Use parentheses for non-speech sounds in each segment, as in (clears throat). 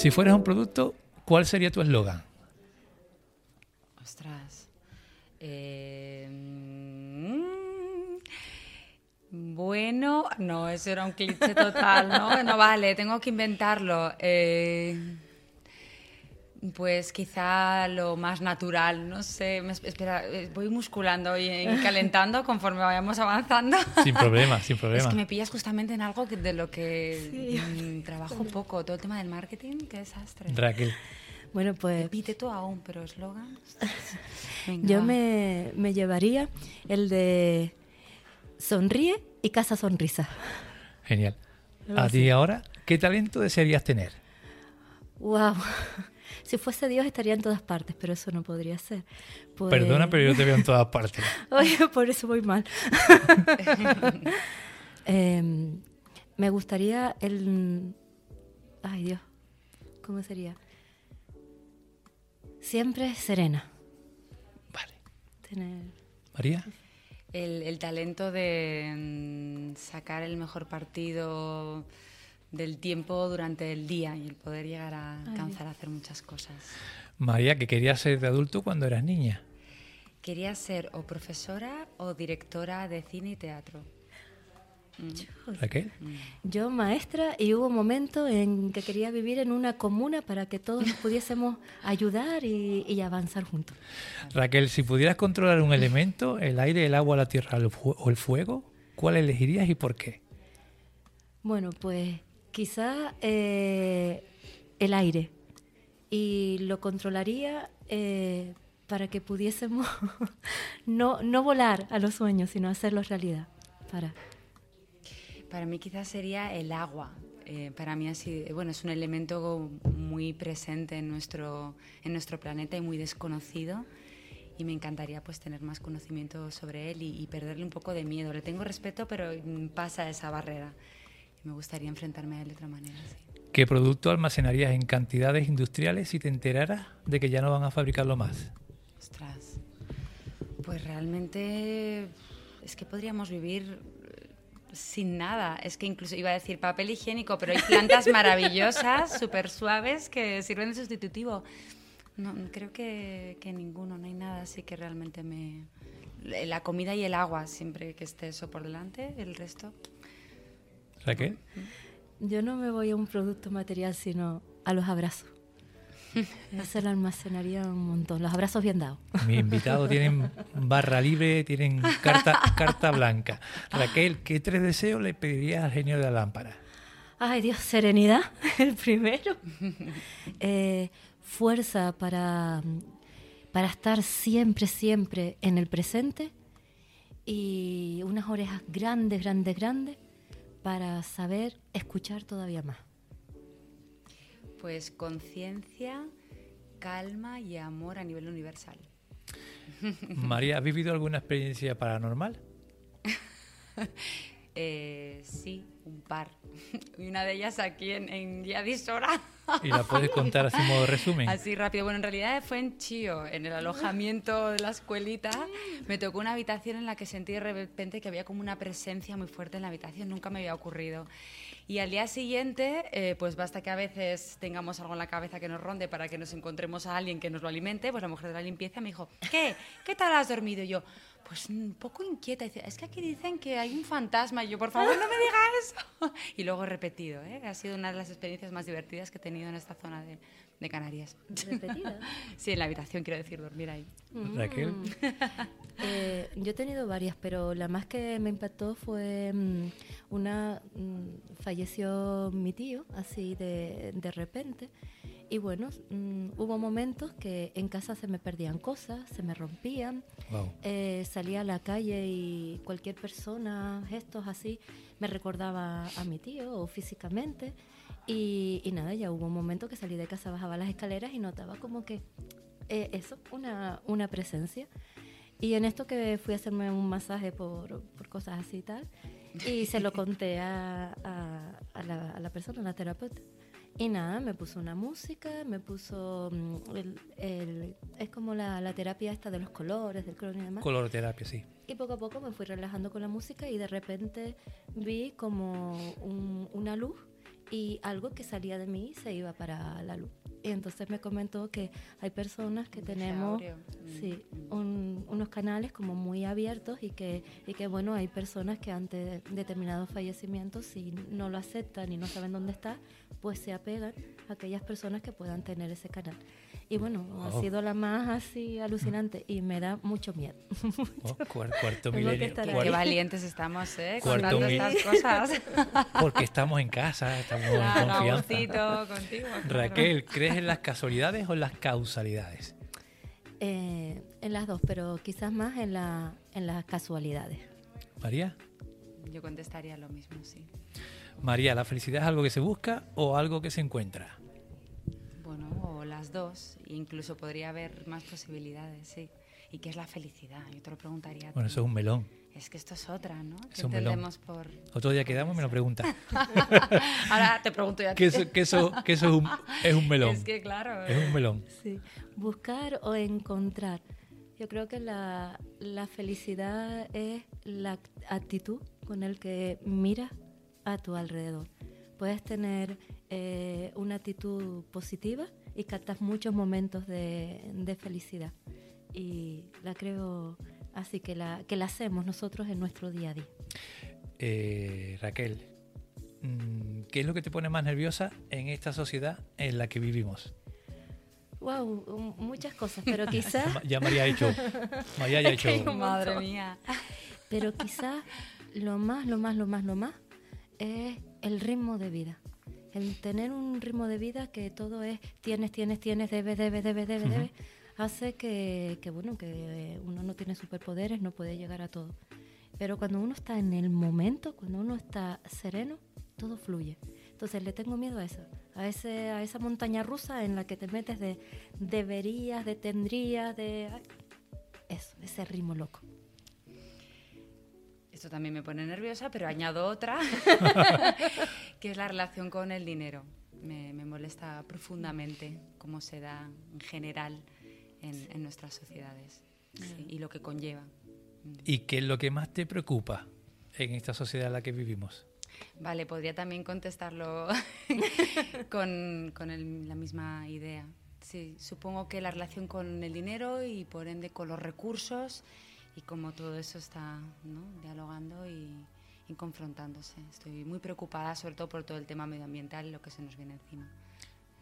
Si fueras un producto, ¿cuál sería tu eslogan? Ostras. Mm, bueno, no, eso era un cliché total, ¿no? No vale, tengo que inventarlo. Eh, pues quizá lo más natural, no sé. me- espera, eh, voy musculando y, y (laughs) calentando conforme vayamos avanzando. Sin problema, sin (laughs) Es problema. que me pillas justamente en algo que- de lo que mm, trabajo poco. Todo el tema del marketing, qué desastre. Raquel, Bueno, pues Epíteto aún, pero eslogan. (laughs) Yo me, me llevaría el de sonríe y casa sonrisa. genial. A ti ahora, ¿qué talento desearías tener? Wow. Si fuese Dios estaría en todas partes, pero eso no podría ser. Pues- Perdona, pero yo te veo en todas partes. (laughs) Oye, por eso voy mal. (laughs) Em, me gustaría el... Ay, Dios. ¿Cómo sería? Siempre serena. Vale. Tener... María, El, el talento de mm, sacar el mejor partido del tiempo durante el día y el poder llegar a alcanzar a hacer muchas cosas. María, que querías ser de adulto cuando eras niña. Quería ser o profesora o directora de cine y teatro. Raquel, Yo maestra y hubo un momento en que quería vivir en una comuna para que todos nos pudiésemos (laughs) ayudar y, y avanzar juntos. Raquel, si pudieras controlar un elemento, el aire, el agua, la tierra el o el fuego, ¿cuál elegirías y por qué? Bueno, pues quizá eh, el aire y lo controlaría eh, para que pudiésemos (laughs) no, no volar a los sueños, sino hacerlos realidad. Para. Para mí quizás sería el agua. Eh, para mí así, bueno, es un elemento muy presente en nuestro, en nuestro planeta y muy desconocido. Y me encantaría pues tener más conocimiento sobre él y, y perderle un poco de miedo. Le tengo respeto, pero pasa esa barrera. Y me gustaría enfrentarme a él de otra manera. sí. ¿Qué producto almacenarías en cantidades industriales si te enteraras de que ya no van a fabricarlo más? Ostras. Pues realmente es que podríamos vivir eh, sin nada. Es que incluso iba a decir papel higiénico, pero hay plantas (laughs) maravillosas, súper suaves, que sirven de sustitutivo. No, creo que, que ninguno, no hay nada así que realmente me... La comida y el agua, siempre que esté eso por delante, el resto... Raquel, Yo no me voy a un producto material, sino a los abrazos. (laughs) Eso lo almacenaría un montón. Los abrazos bien dados. mis invitados tienen barra libre, tienen carta, (laughs) carta blanca. Raquel, ¿qué tres deseos le pedirías al genio de la lámpara? Ay, Dios, serenidad, (laughs) el primero. Eh, fuerza para, para estar siempre, siempre en el presente. Y unas orejas grandes, grandes, grandes para saber escuchar todavía más. Pues conciencia, calma y amor a nivel universal. María, ¿has vivido alguna experiencia paranormal? (laughs) Eh, sí, un par. (laughs) Y una de ellas aquí en, en Yadisora. Y la puedes contar así modo resumen. (laughs) Así rápido. Bueno, en realidad fue en Chío, en el alojamiento de la escuelita. Me tocó una habitación en la que sentí de repente que había como una presencia muy fuerte en la habitación. Nunca me había ocurrido. Y al día siguiente, eh, pues basta que a veces tengamos algo en la cabeza que nos ronde para que nos encontremos a alguien que nos lo alimente. Pues la mujer de la limpieza me dijo, ¿qué? ¿Qué tal has dormido? Y yo, pues un poco inquieta. Dice, es que aquí dicen que hay un fantasma. Y yo, por favor, no me digas eso. (laughs) Y luego repetido, ¿eh? Ha sido una de las experiencias más divertidas que he tenido en esta zona de, de Canarias. ¿Repetida? (laughs) Sí, en la habitación, quiero decir, dormir ahí. Raquel, (laughs) Eh, yo he tenido varias, pero la más que me impactó fue mm, una... mm, falleció mi tío, así de, de repente. Y bueno, mm, hubo momentos que en casa se me perdían cosas, se me rompían. Wow. Eh, salía a la calle y cualquier persona, gestos así, me recordaba a mi tío o físicamente. Y, y nada, ya hubo un momento que salí de casa, bajaba las escaleras y notaba como que eh, eso, una, una presencia. Y en esto que fui a hacerme un masaje por, por cosas así y tal, y se lo (laughs) conté a, a- a la, a la persona, a la terapeuta. Y nada, me puso una música, me puso. mm, el- el- es como la, la terapia esta de los colores, del color y demás. Coloroterapia, sí. Y poco a poco me fui relajando con la música y de repente vi como un- una luz y algo que salía de mí se iba para la luz. Y entonces me comentó que hay personas que tenemos sí, un, unos canales como muy abiertos y que, y que, bueno, hay personas que ante determinados fallecimientos, si no lo aceptan y no saben dónde está, pues se apegan a aquellas personas que puedan tener ese canal. Y bueno, ha sido la más así alucinante y me da mucho miedo. (laughs) Oh, cuarto milenio. Qué valientes estamos, ¿eh? Contando estas cosas. (laughs) Porque estamos en casa, estamos en confianza. contigo, Raquel, ¿crees en las casualidades o en las causalidades? Eh, en las dos, pero quizás más en, la, en las casualidades. María. Yo contestaría lo mismo, sí. María, ¿la felicidad es algo que se busca o algo que se encuentra? O las dos. Incluso podría haber más posibilidades, sí. ¿Y qué es la felicidad? Yo te lo preguntaría. Bueno, eso es un melón. Es que esto es otra, ¿no? Es un melón. por... Otro día quedamos y me lo preguntas. (laughs) Ahora te pregunto ya. Que eso, que eso, que eso es, un, es un melón. Es que claro. Es un melón. Sí. Buscar o encontrar. Yo creo que la, la felicidad es la actitud con el que miras a tu alrededor. Puedes tener eh, una actitud positiva y captas muchos momentos de, de, felicidad. Y la creo así que la, que la hacemos nosotros en nuestro día a día. Eh, Raquel, mm, ¿qué es lo que te pone más nerviosa en esta sociedad en la que vivimos? Wow, muchas cosas, pero (laughs) quizás... ya María ha hecho... María ya ha hecho... (laughs) Madre mía. Pero quizás lo más, lo más, lo más, lo más es el ritmo de vida. El tener un ritmo de vida que todo es tienes, tienes, tienes, debes, debes, debes, debes, debes, hace que, que, bueno, que uno no tiene superpoderes, no puede llegar a todo. Pero cuando uno está en el momento, cuando uno está sereno, todo fluye. Entonces le tengo miedo a eso, a, ese, a esa montaña rusa en la que te metes de deberías, de tendrías, de... Eso, ese ritmo loco. Esto también me pone nerviosa, pero añado otra, (laughs) que es la relación con el dinero. Me, me molesta profundamente cómo se da en general en, en nuestras sociedades sí, y lo que conlleva. ¿Y qué es lo que más te preocupa en esta sociedad en la que vivimos? Vale, podría también contestarlo (laughs) con, con el, la misma idea. Sí, supongo que la relación con el dinero y por ende con los recursos y cómo todo eso está ¿no? dialogando y, y, confrontándose. Estoy muy preocupada, sobre todo por todo el tema medioambiental y lo que se nos viene encima.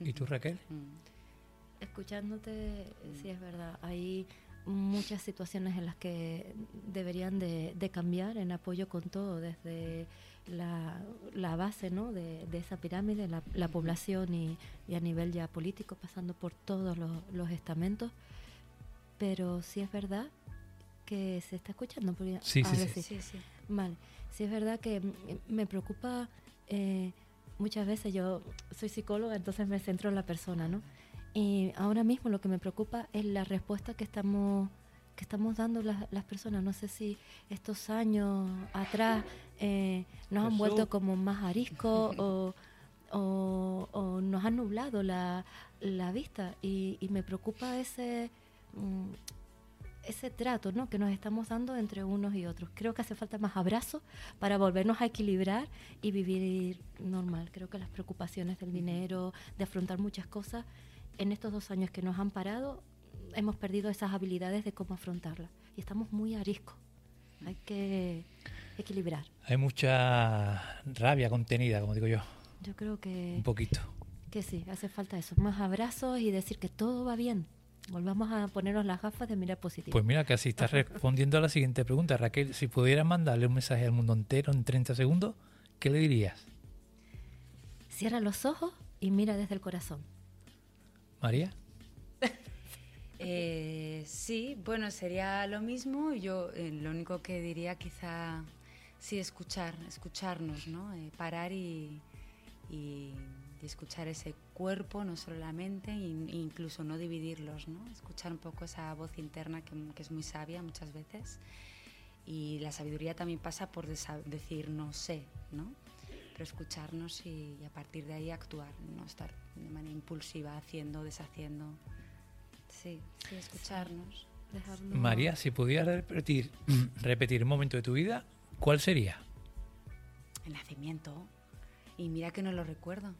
¿Y tú, Raquel? (laughs) Mm. Escuchándote, sí es verdad. Hay muchas situaciones en las que deberían de, de cambiar en apoyo con todo, desde la, la base ¿no? de, de, esa pirámide, la, la población y, y, a nivel ya político, pasando por todos los, los estamentos. Pero sí es verdad que se está escuchando. Sí, sí, sí. sí, sí. Vale, sí es verdad que me preocupa eh, muchas veces, yo soy psicóloga, entonces me centro en la persona, ¿no? Y ahora mismo lo que me preocupa es la respuesta que estamos que estamos dando las, las personas. No sé si estos años atrás eh, nos han vuelto como más ariscos (laughs) o, o, o, nos han nublado la, la vista y, y, me preocupa ese mm, ese trato ¿no? que nos estamos dando entre unos y otros. Creo que hace falta más abrazos para volvernos a equilibrar y vivir normal. Creo que las preocupaciones del dinero, de afrontar muchas cosas, en estos dos años que nos han parado, hemos perdido esas habilidades de cómo afrontarlas. Y estamos muy ariscos. Hay que equilibrar. Hay mucha rabia contenida, como digo yo. Yo creo que... Un poquito. Que sí, hace falta eso. Más abrazos y decir que todo va bien Volvamos a ponernos las gafas de mirar positivo. Pues mira, casi estás respondiendo a la siguiente pregunta. Raquel, si pudieras mandarle un mensaje al mundo entero en 30 segundos, ¿qué le dirías? Cierra los ojos y mira desde el corazón. María. (laughs) eh, sí, bueno, sería lo mismo. Yo eh, lo único que diría quizá, sí, escuchar, escucharnos, ¿no? Eh, parar y, y, y escuchar ese cuerpo, no solo la mente, e incluso no dividirlos, ¿no? Escuchar un poco esa voz interna que, que, es muy sabia muchas veces. Y la sabiduría también pasa por decir no sé, ¿no? Pero escucharnos y, y, a partir de ahí actuar, no estar de manera impulsiva haciendo, deshaciendo. Sí, sí, escucharnos. Dejarnos... María, si pudieras repetir, (clears throat) repetir un momento de tu vida, ¿cuál sería? El nacimiento, y mira que no lo recuerdo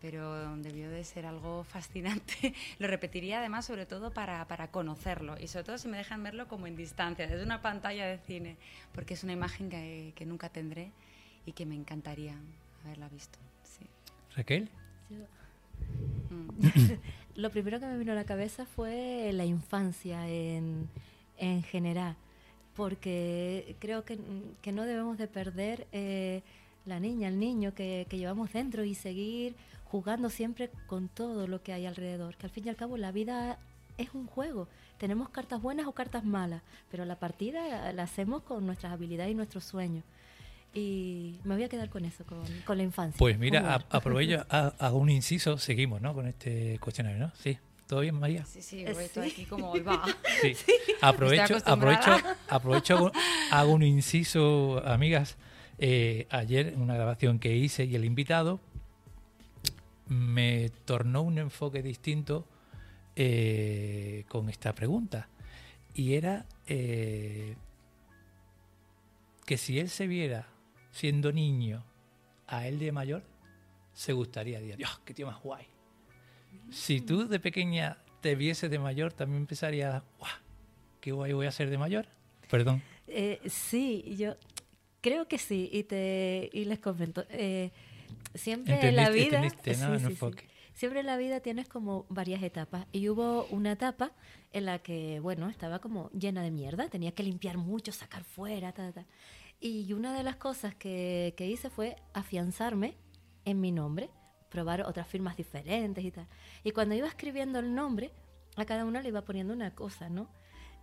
pero debió de ser algo (laughs) fascinante. lo repetiría además sobre todo para, para, conocerlo y sobre todo si me dejan verlo como en distancia, desde una pantalla de cine, porque es una imagen que, que nunca tendré y que me encantaría haberla visto. Sí. Raquel. Mm. (laughs) lo primero que me vino a la cabeza fue la infancia en, en general, porque creo que, que, no debemos de perder eh, la niña, el niño que, que llevamos dentro y seguir jugando siempre con todo lo que hay alrededor, que al fin y al cabo la vida es un juego. Tenemos cartas buenas o cartas malas, pero la partida la hacemos con nuestras habilidades y nuestros sueños. Y me voy a quedar con eso, con, la infancia. Pues mira, aprovecho, (laughs) hago un inciso, seguimos ¿no? con este cuestionario, ¿no? Sí. ¿Todo bien, María? Sí, sí, eh, estoy aquí como va. (laughs) Sí. Aprovecho, aprovecho, (laughs) aprovecho, hago un inciso, amigas. Eh, ayer, una grabación que hice y el invitado me tornó un enfoque distinto eh, con esta pregunta. Y era eh, que si él se viera siendo niño a él de mayor, se gustaría. Dios, Dios qué tío más guay. Si tú de pequeña te vieses de mayor, también empezaría, ¡guau! ¿Qué guay voy a ser de mayor? Perdón. Eh, sí, yo creo que sí, y, te, y les comento. Eh, siempre en la vida... siempre en la vida tienes como varias etapas. Y hubo una etapa en la que, bueno, estaba como llena de mierda, tenía que limpiar mucho, sacar fuera, ta, ta. Y una de las cosas que, que hice fue afianzarme en mi nombre, probar otras firmas diferentes y tal. Y cuando iba escribiendo el nombre, a cada una le iba poniendo una cosa, ¿no?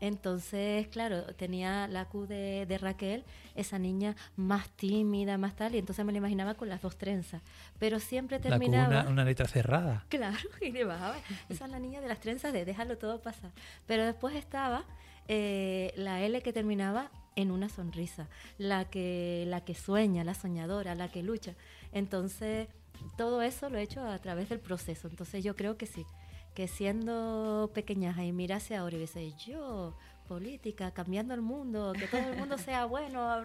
Entonces, claro, tenía la Q de, Raquel, esa niña más tímida, más tal, y entonces me la imaginaba con las dos trenzas. Pero siempre terminaba. La Q, una, letra cerrada. (laughs) Claro, y le bajaba. Esa es la niña de las trenzas de déjalo todo pasar. Pero después estaba eh, la L que terminaba en una sonrisa, la que, la que sueña, la soñadora, la que lucha. Entonces, todo eso lo he hecho a través del proceso. Entonces, yo creo que sí que siendo pequeñaja y mirase ahora y dice, yo, política, cambiando el mundo, que todo el mundo sea (laughs) bueno,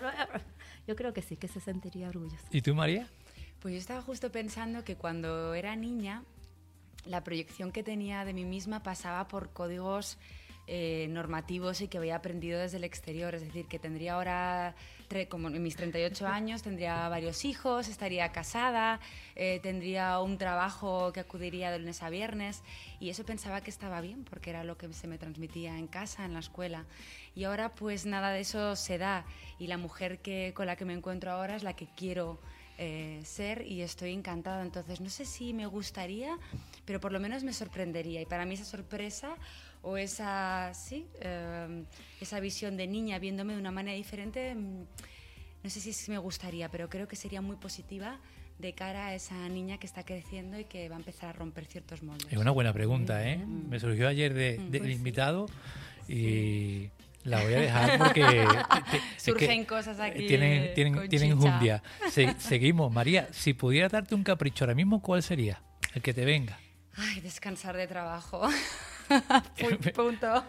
yo creo que sí, que se sentiría orgullosa. ¿Y tú, María? Pues yo estaba justo pensando que cuando era niña, la proyección que tenía de mí misma pasaba por códigos eh, normativos y que había aprendido desde el exterior. Es decir, que tendría ahora, como en mis 38 años, tendría varios hijos, estaría casada, eh, tendría un trabajo que acudiría de lunes a viernes y eso pensaba que estaba bien porque era lo que se me transmitía en casa, en la escuela. Y ahora pues nada de eso se da y la mujer que, con la que me encuentro ahora es la que quiero eh, ser y estoy encantada. Entonces, no sé si me gustaría, pero por lo menos me sorprendería. Y para mí esa sorpresa o esa, sí, em, esa visión de niña viéndome de una manera diferente, mm, no sé si me gustaría, pero creo que sería muy positiva de cara a esa niña que está creciendo y que va a empezar a romper ciertos moldes. Es una buena pregunta, ¿eh? Mm. Me surgió ayer de, mm, del pues invitado y la voy a dejar porque... (laughs) Surgen cosas aquí. Tienen, tienen, tienen jundia. (laughs) seguimos. María, si pudiera darte un capricho ahora mismo, ¿cuál sería? El que te venga. Ay, descansar de trabajo. (laughs) (laughs) Punto.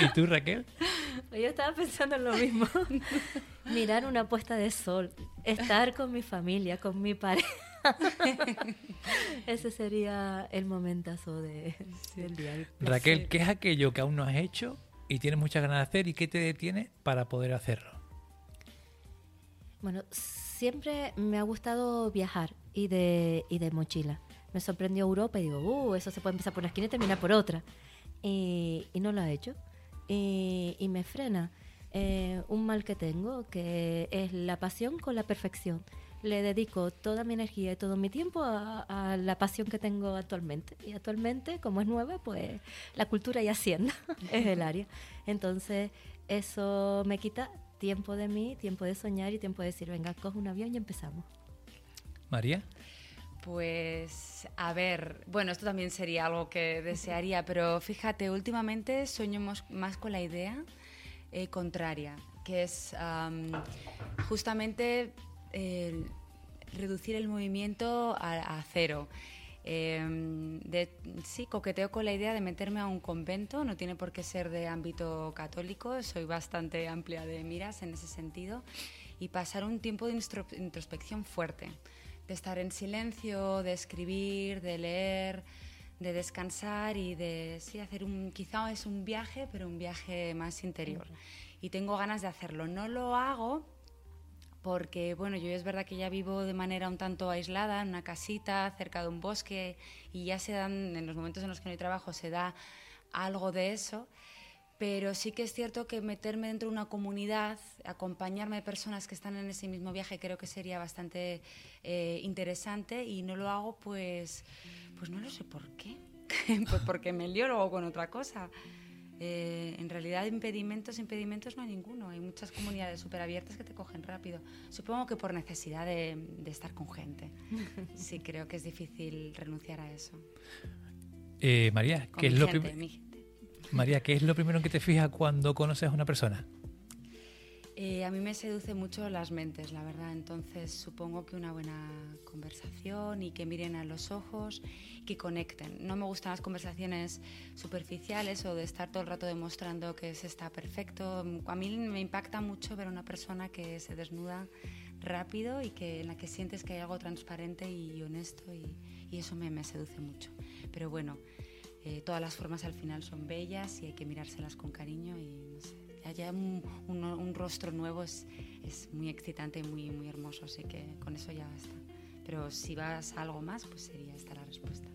¿Y tú, Raquel? Yo estaba pensando en lo mismo. (laughs) Mirar una puesta de sol, estar con mi familia, con mi pareja. Ese sería el momentazo de, del día. Raquel, ¿qué es aquello que aún no has hecho y tienes muchas ganas de hacer y qué te detiene para poder hacerlo? Bueno, siempre me ha gustado viajar y de, y de mochila me sorprendió Europa y digo, uh, eso se puede empezar por una esquina y terminar por otra. Y, no lo ha hecho. Y, me frena eh, un mal que tengo, que es la pasión con la perfección. Le dedico toda mi energía y todo mi tiempo a, la pasión que tengo actualmente. Y actualmente, como es nueva, pues la cultura y hacienda (laughs) es el área. Entonces, eso me quita tiempo de mí, tiempo de soñar y tiempo de decir, venga, coge un avión y empezamos. María. Pues a ver, bueno, esto también sería algo que desearía, pero fíjate, últimamente sueño más con la idea eh, contraria, que es justamente reducir el movimiento a, cero. Em, sí, coqueteo con la idea de meterme a un convento, no tiene por qué ser de ámbito católico, soy bastante amplia de miras en ese sentido, y pasar un tiempo de introspección fuerte de estar en silencio, de escribir, de leer, de descansar y de sí, hacer un, quizá es un viaje, pero un viaje más interior. Y tengo ganas de hacerlo. No lo hago porque, bueno, yo es verdad que ya vivo de manera un tanto aislada, en una casita, cerca de un bosque, y ya se dan, en los momentos en los que no hay trabajo, se da algo de eso pero sí que es cierto que meterme dentro de una comunidad, acompañarme de personas que están en ese mismo viaje, creo que sería bastante eh, interesante y no lo hago pues, pues no lo sé por qué, (laughs) pues porque me lío luego con otra cosa. Eh, en realidad impedimentos, impedimentos no hay ninguno. Hay muchas comunidades súper abiertas que te cogen rápido. Supongo que por necesidad de, estar con gente. (laughs) Sí, creo que es difícil renunciar a eso. Eh, María, ¿qué es lo primero? María, ¿qué es lo primero que te fijas cuando conoces a una persona? Eh, a mí me seduce mucho las mentes, la verdad. Entonces supongo que una buena conversación y que miren a los ojos, que conecten. No me gustan las conversaciones superficiales o de estar todo el rato demostrando que se está perfecto. A mí me impacta mucho ver a una persona que se desnuda rápido y que en la que sientes que hay algo transparente y honesto y, y eso me, me seduce mucho. Pero bueno, eh, todas las formas al final son bellas y hay que mirárselas con cariño y no sé, haya un, un, rostro nuevo es, es, muy excitante y muy, muy hermoso, así que con eso ya basta. Pero si vas a algo más, pues sería esta la respuesta.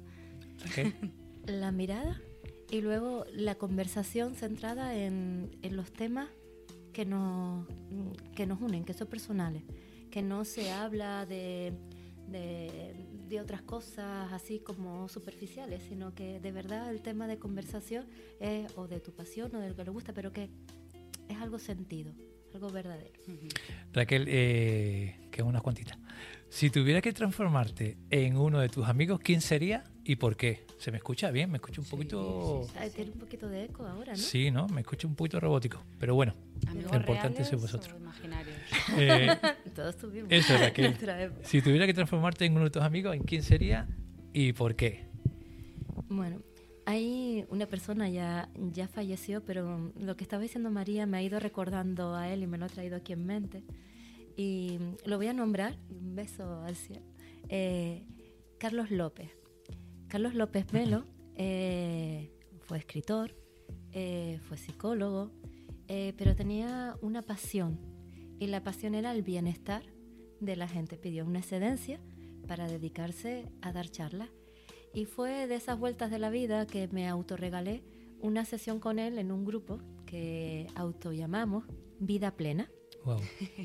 (laughs) la mirada y luego la conversación centrada en, en los temas que nos, que nos unen, que son personales, que no se habla de, de, de otras cosas así como superficiales, sino que de verdad el tema de conversación es o de tu pasión o de lo que le gusta, pero que es algo sentido, algo verdadero. Raquel, eh, que unas cuantitas. Si tuviera que transformarte en uno de tus amigos, ¿quién sería y por qué? ¿Se me escucha bien? ¿Me escucha un poquito...? Sí, Tiene un poquito de eco ahora, ¿no? Sí, ¿no? Me escucha un poquito robótico, pero bueno, lo importante es vosotros. Eh, (laughs) Todos tuvimos. Eso, Raquel. (laughs) si tuviera que transformarte en uno de tus amigos, ¿en quién sería y por qué? Bueno, hay una persona ya, ya falleció, pero lo que estaba diciendo María me ha ido recordando a él y me lo ha traído aquí en mente. Y lo voy a nombrar, un beso al cielo. Eh, Carlos López. Carlos López Melo eh, fue escritor, eh, fue psicólogo, pero tenía una pasión y la pasión era el bienestar de la gente. Pidió una excedencia para dedicarse a dar charlas y fue de esas vueltas de la vida que me autorregalé una sesión con él en un grupo que autollamamos Vida Plena.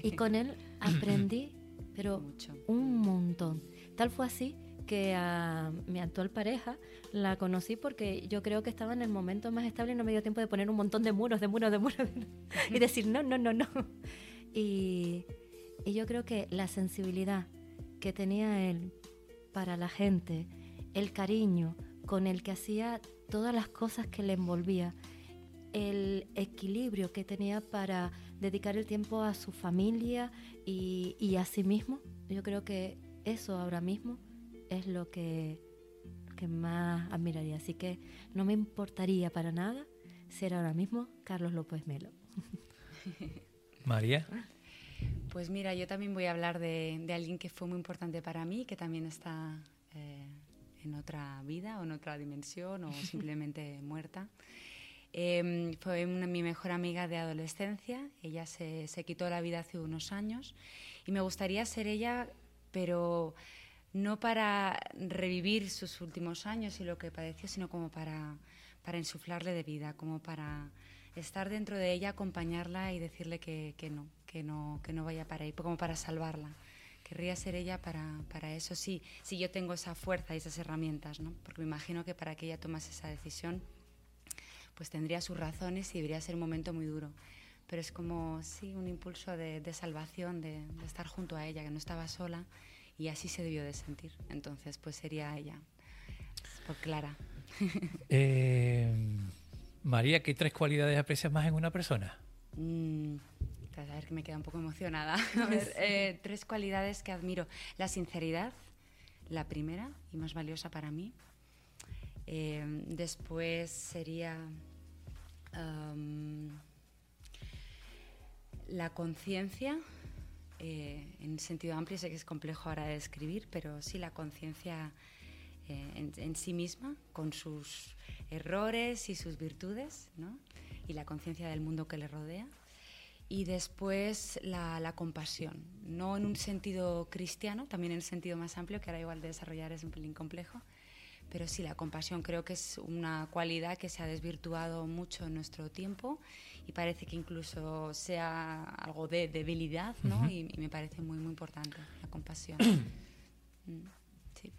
Y con él aprendí, pero Mucho. un montón. Tal fue así que a mi actual pareja la conocí porque yo creo que estaba en el momento más estable y no me dio tiempo de poner un montón de muros, de muros, de muros y decir no, no, no, no. Y, y yo creo que la sensibilidad que tenía él para la gente, el cariño con el que hacía todas las cosas que le envolvía, el equilibrio que tenía para dedicar el tiempo a su familia y, a sí mismo. Yo creo que eso ahora mismo es lo que, que más admiraría. Así que no me importaría para nada ser ahora mismo Carlos López Melo. (laughs) María. Pues mira, yo también voy a hablar de, alguien que fue muy importante para mí, que también está eh, en otra vida o en otra dimensión o (laughs) simplemente muerta. Em, fue mi mejor amiga de adolescencia, ella se, se, quitó la vida hace unos años y me gustaría ser ella, pero no para revivir sus últimos años y lo que padeció, sino como para, para insuflarle de vida, como para estar dentro de ella, acompañarla y decirle que, que no, que no, que no vaya para ahí, como para salvarla querría ser ella para, para eso. Sí, sí, yo tengo esa fuerza y esas herramientas, ¿no? Porque me imagino que para que ella tomase esa decisión, pues tendría sus razones y debería ser un momento muy duro. Pero es como, sí, un impulso de, de salvación, de, estar junto a ella, que no estaba sola, y así se debió de sentir. Entonces, pues sería ella, por Clara. (laughs) Eh, María, ¿qué tres cualidades aprecias más en una persona? Mm, a ver que me queda un poco emocionada. (laughs) Eh, tres cualidades que admiro. La sinceridad, la primera y más valiosa para mí. Eh, después sería la conciencia eh, en sentido amplio. Sé que es complejo ahora de escribir, pero sí la conciencia eh, en, sí misma, con sus errores y sus virtudes, ¿no? y la conciencia del mundo que le rodea. Y después la, la, compasión, no en un sentido cristiano, también en el sentido más amplio, que ahora igual de desarrollar es un pelín complejo, pero sí, la compasión creo que es una cualidad que se ha desvirtuado mucho en nuestro tiempo y parece que incluso sea algo de debilidad, ¿no? Uh -huh. y, y, me parece muy, muy importante la compasión. (clears throat) mm, sí.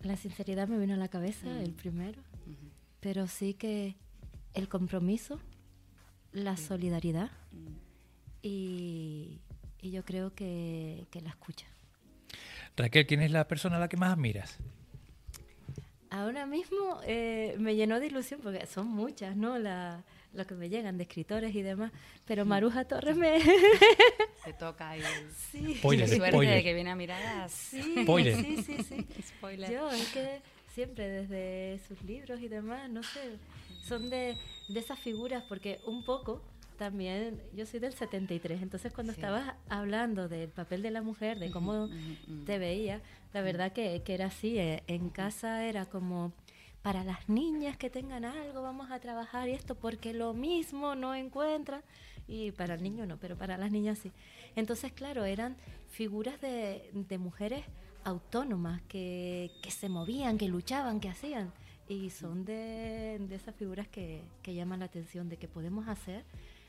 La sinceridad me vino a la cabeza, mm. el primero, uh -huh. pero sí que el compromiso, la solidaridad mm. y, y, yo creo que, que la escucha. Raquel, ¿quién es la persona a la que más admiras? Ahora mismo eh, me llenó de ilusión porque son muchas, ¿no? La, lo que me llegan de escritores y demás. Pero Maruja Torres me. (laughs) Se toca ahí. Sí. (laughs) Spoiler, suerte spoiler. de que viene a miradas. Sí, (laughs) Spoiler. sí, sí, sí. Spoiler. Yo es que siempre desde sus libros y demás, no sé, son de, de esas figuras porque un poco también, yo soy del 73, entonces cuando sí. estabas hablando del papel de la mujer, de cómo te veía, la verdad que, que era así, eh, en casa era como para las niñas que tengan algo, vamos a trabajar y esto, porque lo mismo no encuentran, y para el niño no, pero para las niñas sí. Entonces, claro, eran figuras de, de mujeres autónomas que, que, se movían, que luchaban, que hacían, y son de, de esas figuras que, que llaman la atención, de que podemos hacer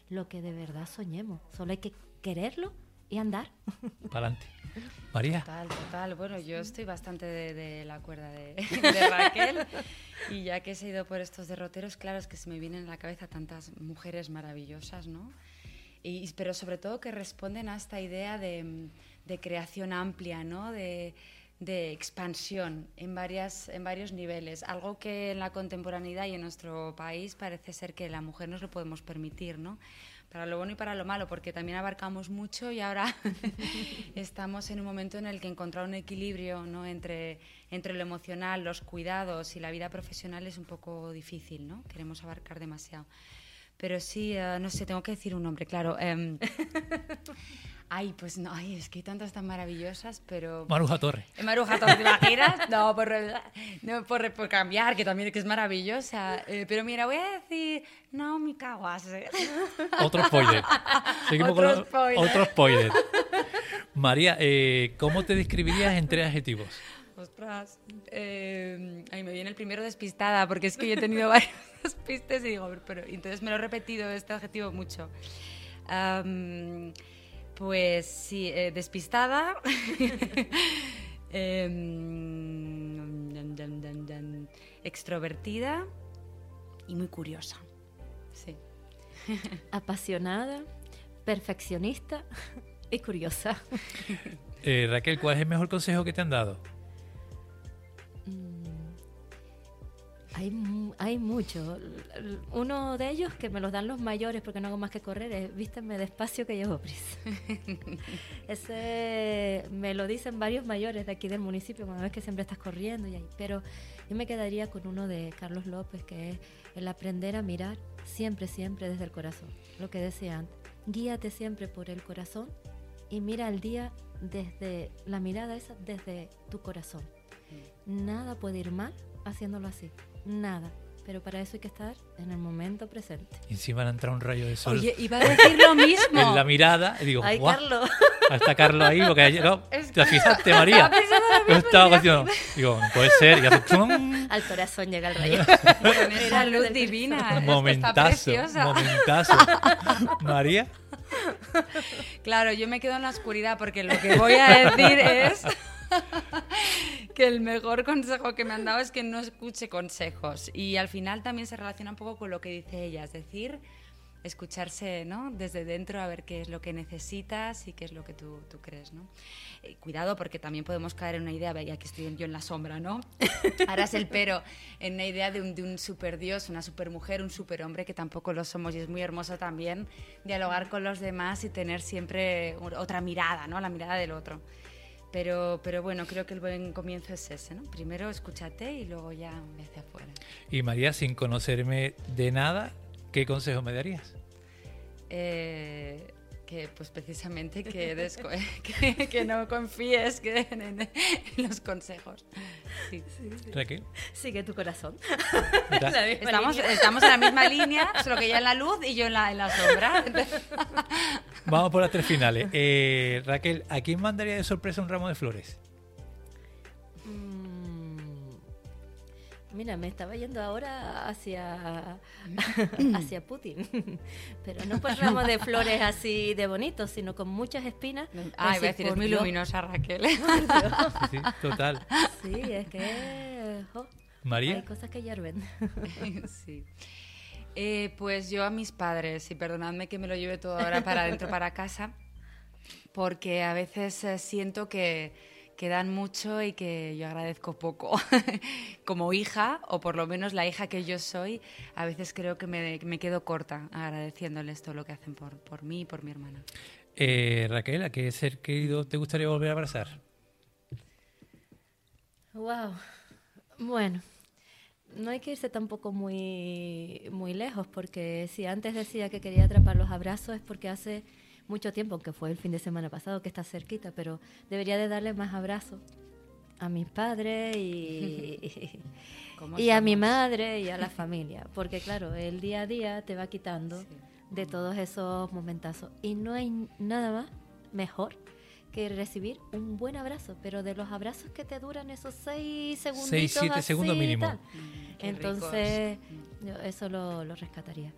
lo que de verdad soñemos. Solo hay que quererlo y andar. Para adelante. María. Total, total. Bueno, yo estoy bastante de, la cuerda (laughs) de, Raquel y ya que he ido por estos derroteros, claro, es que se me vienen a la cabeza tantas mujeres maravillosas, ¿no? Y, pero sobre todo que responden a esta idea de, creación amplia, ¿no? De, de expansión en, varias, en varios niveles, algo que en la contemporaneidad y en nuestro país parece ser que la mujer nos lo podemos permitir, ¿no? Para lo bueno y para lo malo, porque también abarcamos mucho y ahora (laughs) estamos en un momento en el que encontrar un equilibrio ¿no? entre, entre lo emocional, los cuidados y la vida profesional es un poco difícil, ¿no? Queremos abarcar demasiado. Pero sí, uh, no sé, tengo que decir un nombre, claro. Um, (laughs) Ay, pues no, ay, es que hay tantas tan maravillosas, pero... Maruja Torre. Maruja Torre, ¿te imaginas? No, por, no, por, por cambiar, que también que es maravillosa. Eh, pero mira, voy a decir Naomi Kawase. (laughs) Otro spoiler. Seguimos otro con spoiler. otro spoiler. María, eh, ¿cómo te describirías en tres adjetivos? Ostras, eh, ahí me viene el primero despistada, porque es que yo he tenido (laughs) varios despistes y digo, pero entonces me lo he repetido este adjetivo mucho. Um, pues sí, eh, despistada, (laughs) eh, extrovertida y muy curiosa. Sí. (laughs) Apasionada, perfeccionista y curiosa. Eh, Raquel, ¿cuál es el mejor consejo que te han dado? Hay, hay mucho. Uno de ellos que me los dan los mayores porque no hago más que correr es vísteme despacio que llevo prisa. (laughs) Ese me lo dicen varios mayores de aquí del municipio cuando ves que siempre estás corriendo y ahí. Pero yo me quedaría con uno de Carlos López que es el aprender a mirar siempre, siempre desde el corazón. Lo que decía antes. Guíate siempre por el corazón y mira el día desde la mirada esa, desde tu corazón. Nada puede ir mal haciéndolo así nada. Pero para eso hay que estar en el momento presente. Y encima le entra un rayo de sol. Oye, iba a decir lo (laughs) mismo. en la mirada. Y digo, Ay, ¡guau! Carlos. Está Carlos ahí, porque ayer, no, (laughs) ¿te fijaste, María? (laughs) Yo estaba cuestionando. Digo, no puede ser. Y hace, ¡tum! Al corazón llega el rayo. Con esa luz divina. momentazo, momentazo. María. Claro, yo me quedo en la oscuridad porque lo que voy a decir es (laughs) que el mejor consejo que me han dado es que no escuche consejos. Y al final también se relaciona un poco con lo que dice ella, es decir, escucharse ¿no? desde dentro a ver qué es lo que necesitas y qué es lo que tú, tú crees. ¿no? Eh, cuidado porque también podemos caer en una idea, ya que estoy yo en la sombra, ¿no? (laughs) Ahora es el pero, en una idea de un, de un super dios, una super mujer, un super hombre, que tampoco lo somos y es muy hermoso también dialogar con los demás y tener siempre otra mirada, ¿no? la mirada del otro. Pero, pero bueno, creo que el buen comienzo es ese, ¿no? Primero escúchate y luego ya ve hacia afuera. Y María, sin conocerme de nada, ¿qué consejo me darías? Eh, que pues precisamente que, desco- (laughs) que, que no confíes que en, en los consejos. Sí. Raquel. Sigue tu corazón. (laughs) Estamos, línea. estamos en la misma línea, solo que ella en la luz y yo en la, en la sombra. (laughs) Vamos por las tres finales. Eh, Raquel, ¿a quién mandaría de sorpresa un ramo de flores? Mm, Mira, me estaba yendo ahora hacia, (laughs) hacia Putin, pero no por ramos de flores así de bonitos, sino con muchas espinas. Ay, voy a decir, es muy Dios. luminosa Raquel. (laughs) Sí, sí, total. Sí, es que jo, hay María. cosas que hierven. (laughs) Sí. Eh, pues yo a mis padres, y perdonadme que me lo lleve todo ahora para adentro, para casa, porque a veces eh, siento que, que dan mucho y que yo agradezco poco. (laughs) Como hija, o por lo menos la hija que yo soy, a veces creo que me, me quedo corta agradeciéndoles todo lo que hacen por, por mí y por mi hermana. Eh, Raquel, ¿a qué ser querido te gustaría volver a abrazar? Wow. Bueno, no hay que irse tampoco muy, muy lejos, porque si antes decía que quería atrapar los abrazos es porque hace mucho tiempo, aunque fue el fin de semana pasado, que está cerquita, pero debería de darle más abrazos a mis padres y, (laughs) ¿Cómo y a mi madre y a la familia, porque claro, el día a día te va quitando Sí. de todos esos momentazos y no hay nada más mejor que recibir un buen abrazo, pero de los abrazos que te duran esos seis segunditos. Seis, siete así segundos y mínimo. tal. Mm, Entonces, yo eso lo, lo rescataría.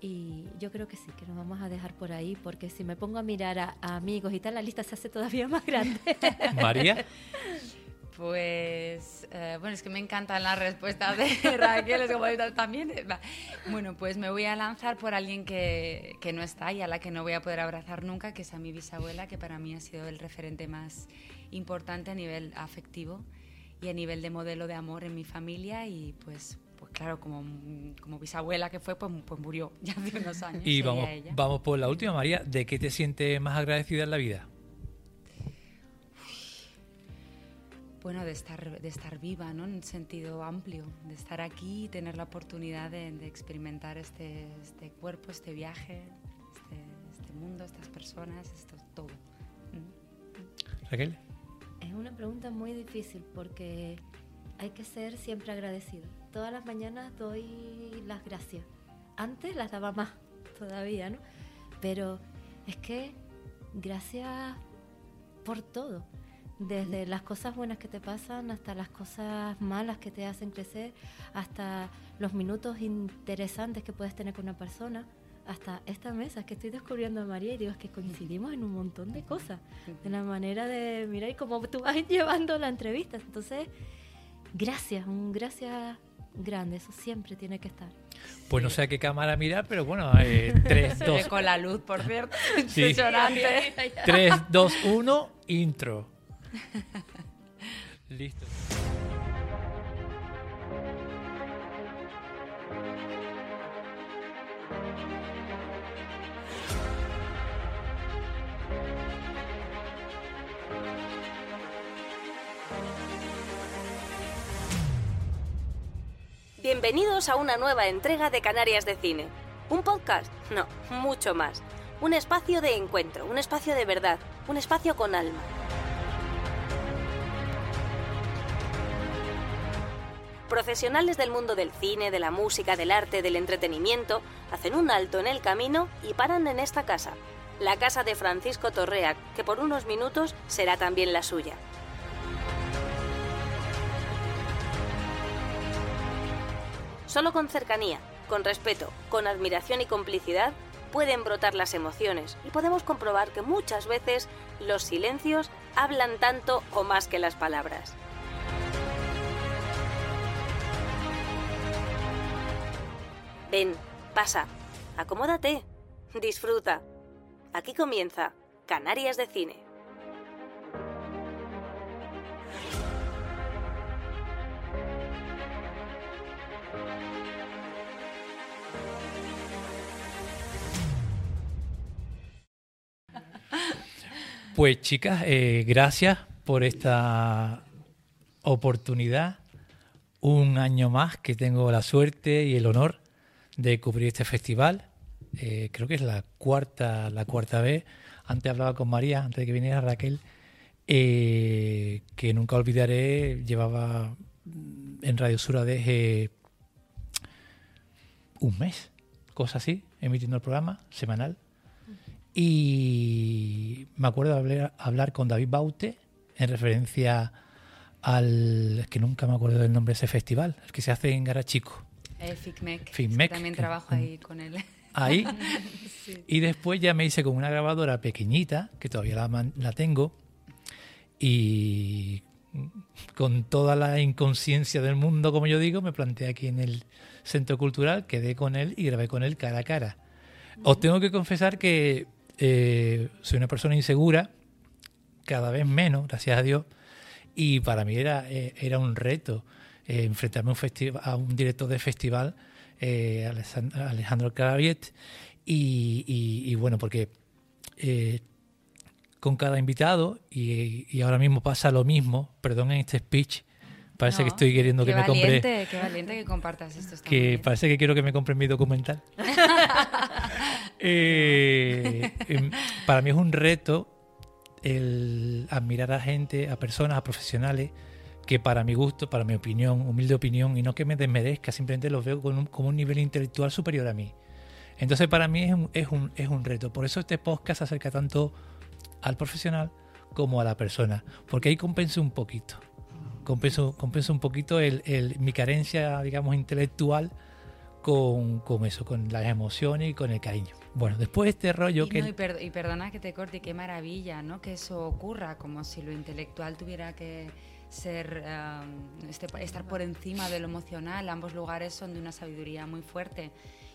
Y yo creo que sí, que nos vamos a dejar por ahí, porque si me pongo a mirar a, a amigos y tal, la lista se hace todavía más grande. (laughs) María. Pues, eh, bueno, es que me encantan las respuestas de (laughs) Raquel, es como también. Bueno, pues me voy a lanzar por alguien que, que no está y a la que no voy a poder abrazar nunca, que es a mi bisabuela, que para mí ha sido el referente más importante a nivel afectivo y a nivel de modelo de amor en mi familia y pues, pues claro, como, como bisabuela que fue, pues, pues murió (laughs) ya hace unos años. Y vamos, ella. vamos por la última, María. ¿De qué te sientes más agradecida en la vida? Bueno, de estar, de estar viva, ¿no? En un sentido amplio, de estar aquí y tener la oportunidad de, de experimentar este, este cuerpo, este viaje, este, este mundo, estas personas, esto todo. Mm. Raquel. Es una pregunta muy difícil porque hay que ser siempre agradecido. Todas las mañanas doy las gracias. Antes las daba más todavía, ¿no? Pero es que gracias por todo. Desde las cosas buenas que te pasan hasta las cosas malas que te hacen crecer, hasta los minutos interesantes que puedes tener con una persona, hasta esta mesa que estoy descubriendo a María y digo, es que coincidimos en un montón de cosas, de la manera de mirar y cómo tú vas (laughs) llevando la entrevista. Entonces, gracias, un gracias grande, eso siempre tiene que estar. Pues no sé a qué cámara mirar, pero bueno, eh, (laughs) 3, Se 2, ve con la luz, por cierto. Sí. Impresionante. 3, 2, 1, intro. (laughs) Listo. Bienvenidos a una nueva entrega de Canarias de Cine. ¿Un podcast? No, mucho más. Un espacio de encuentro, un espacio de verdad, un espacio con alma. Profesionales del mundo del cine, de la música, del arte, del entretenimiento, hacen un alto en el camino y paran en esta casa, la casa de Francisco Torrea, que por unos minutos será también la suya. Solo con cercanía, con respeto, con admiración y complicidad pueden brotar las emociones y podemos comprobar que muchas veces los silencios hablan tanto o más que las palabras. Ven, pasa, acomódate, disfruta. Aquí comienza Canarias de Cine. Pues chicas, eh, gracias por esta oportunidad. Un año más que tengo la suerte y el honor de cubrir este festival. eh, creo que es la cuarta, la cuarta vez. Antes hablaba con María, antes de que viniera Raquel, eh, que nunca olvidaré, llevaba en Radio Sur ADG un mes, cosa así, emitiendo el programa semanal. Y me acuerdo de hablar, hablar con David Baute en referencia al. Es que nunca me acuerdo del nombre de ese festival, el que se hace en Garachico. Eh, FICMEC. FICMEC, También trabajo ahí con él. (laughs) Ahí. (laughs) Y después ya me hice con una grabadora pequeñita, que todavía la tengo, y con toda la inconsciencia del mundo, como yo digo, me planteé aquí en el Centro Cultural, quedé con él y grabé con él cara a cara. Os tengo que confesar que eh, soy una persona insegura, cada vez menos, gracias a Dios, y para mí era, eh, era un reto eh, enfrentarme a un, a un director de festival, eh, Alejandro Carabiet, y, y- y bueno, porque eh, con cada invitado, y, y ahora mismo pasa lo mismo, perdón en este speech, parece que estoy queriendo que me compre Qué valiente que compartas esto. está (laughs) que parece que quiero que me compren mi documental. (laughs) Eh, em, para mí es un reto el admirar a gente, a personas, a profesionales que para mi gusto, para mi opinión, humilde opinión, y no que me desmerezca, simplemente los veo con un, como un nivel intelectual superior a mí. Entonces para mí es un, es un, es un reto. Por eso este podcast se acerca tanto al profesional como a la persona, porque ahí compenso un poquito. Compenso, compenso un poquito el, el- mi carencia, digamos, intelectual con, con eso, con las emociones y con el cariño. Bueno, después de este rollo Y, que... no, y, per- y perdona que te corte, qué maravilla, ¿no? Que eso ocurra, como si lo intelectual tuviera que ser um, este- estar por encima de lo emocional. Ambos lugares son de una sabiduría muy fuerte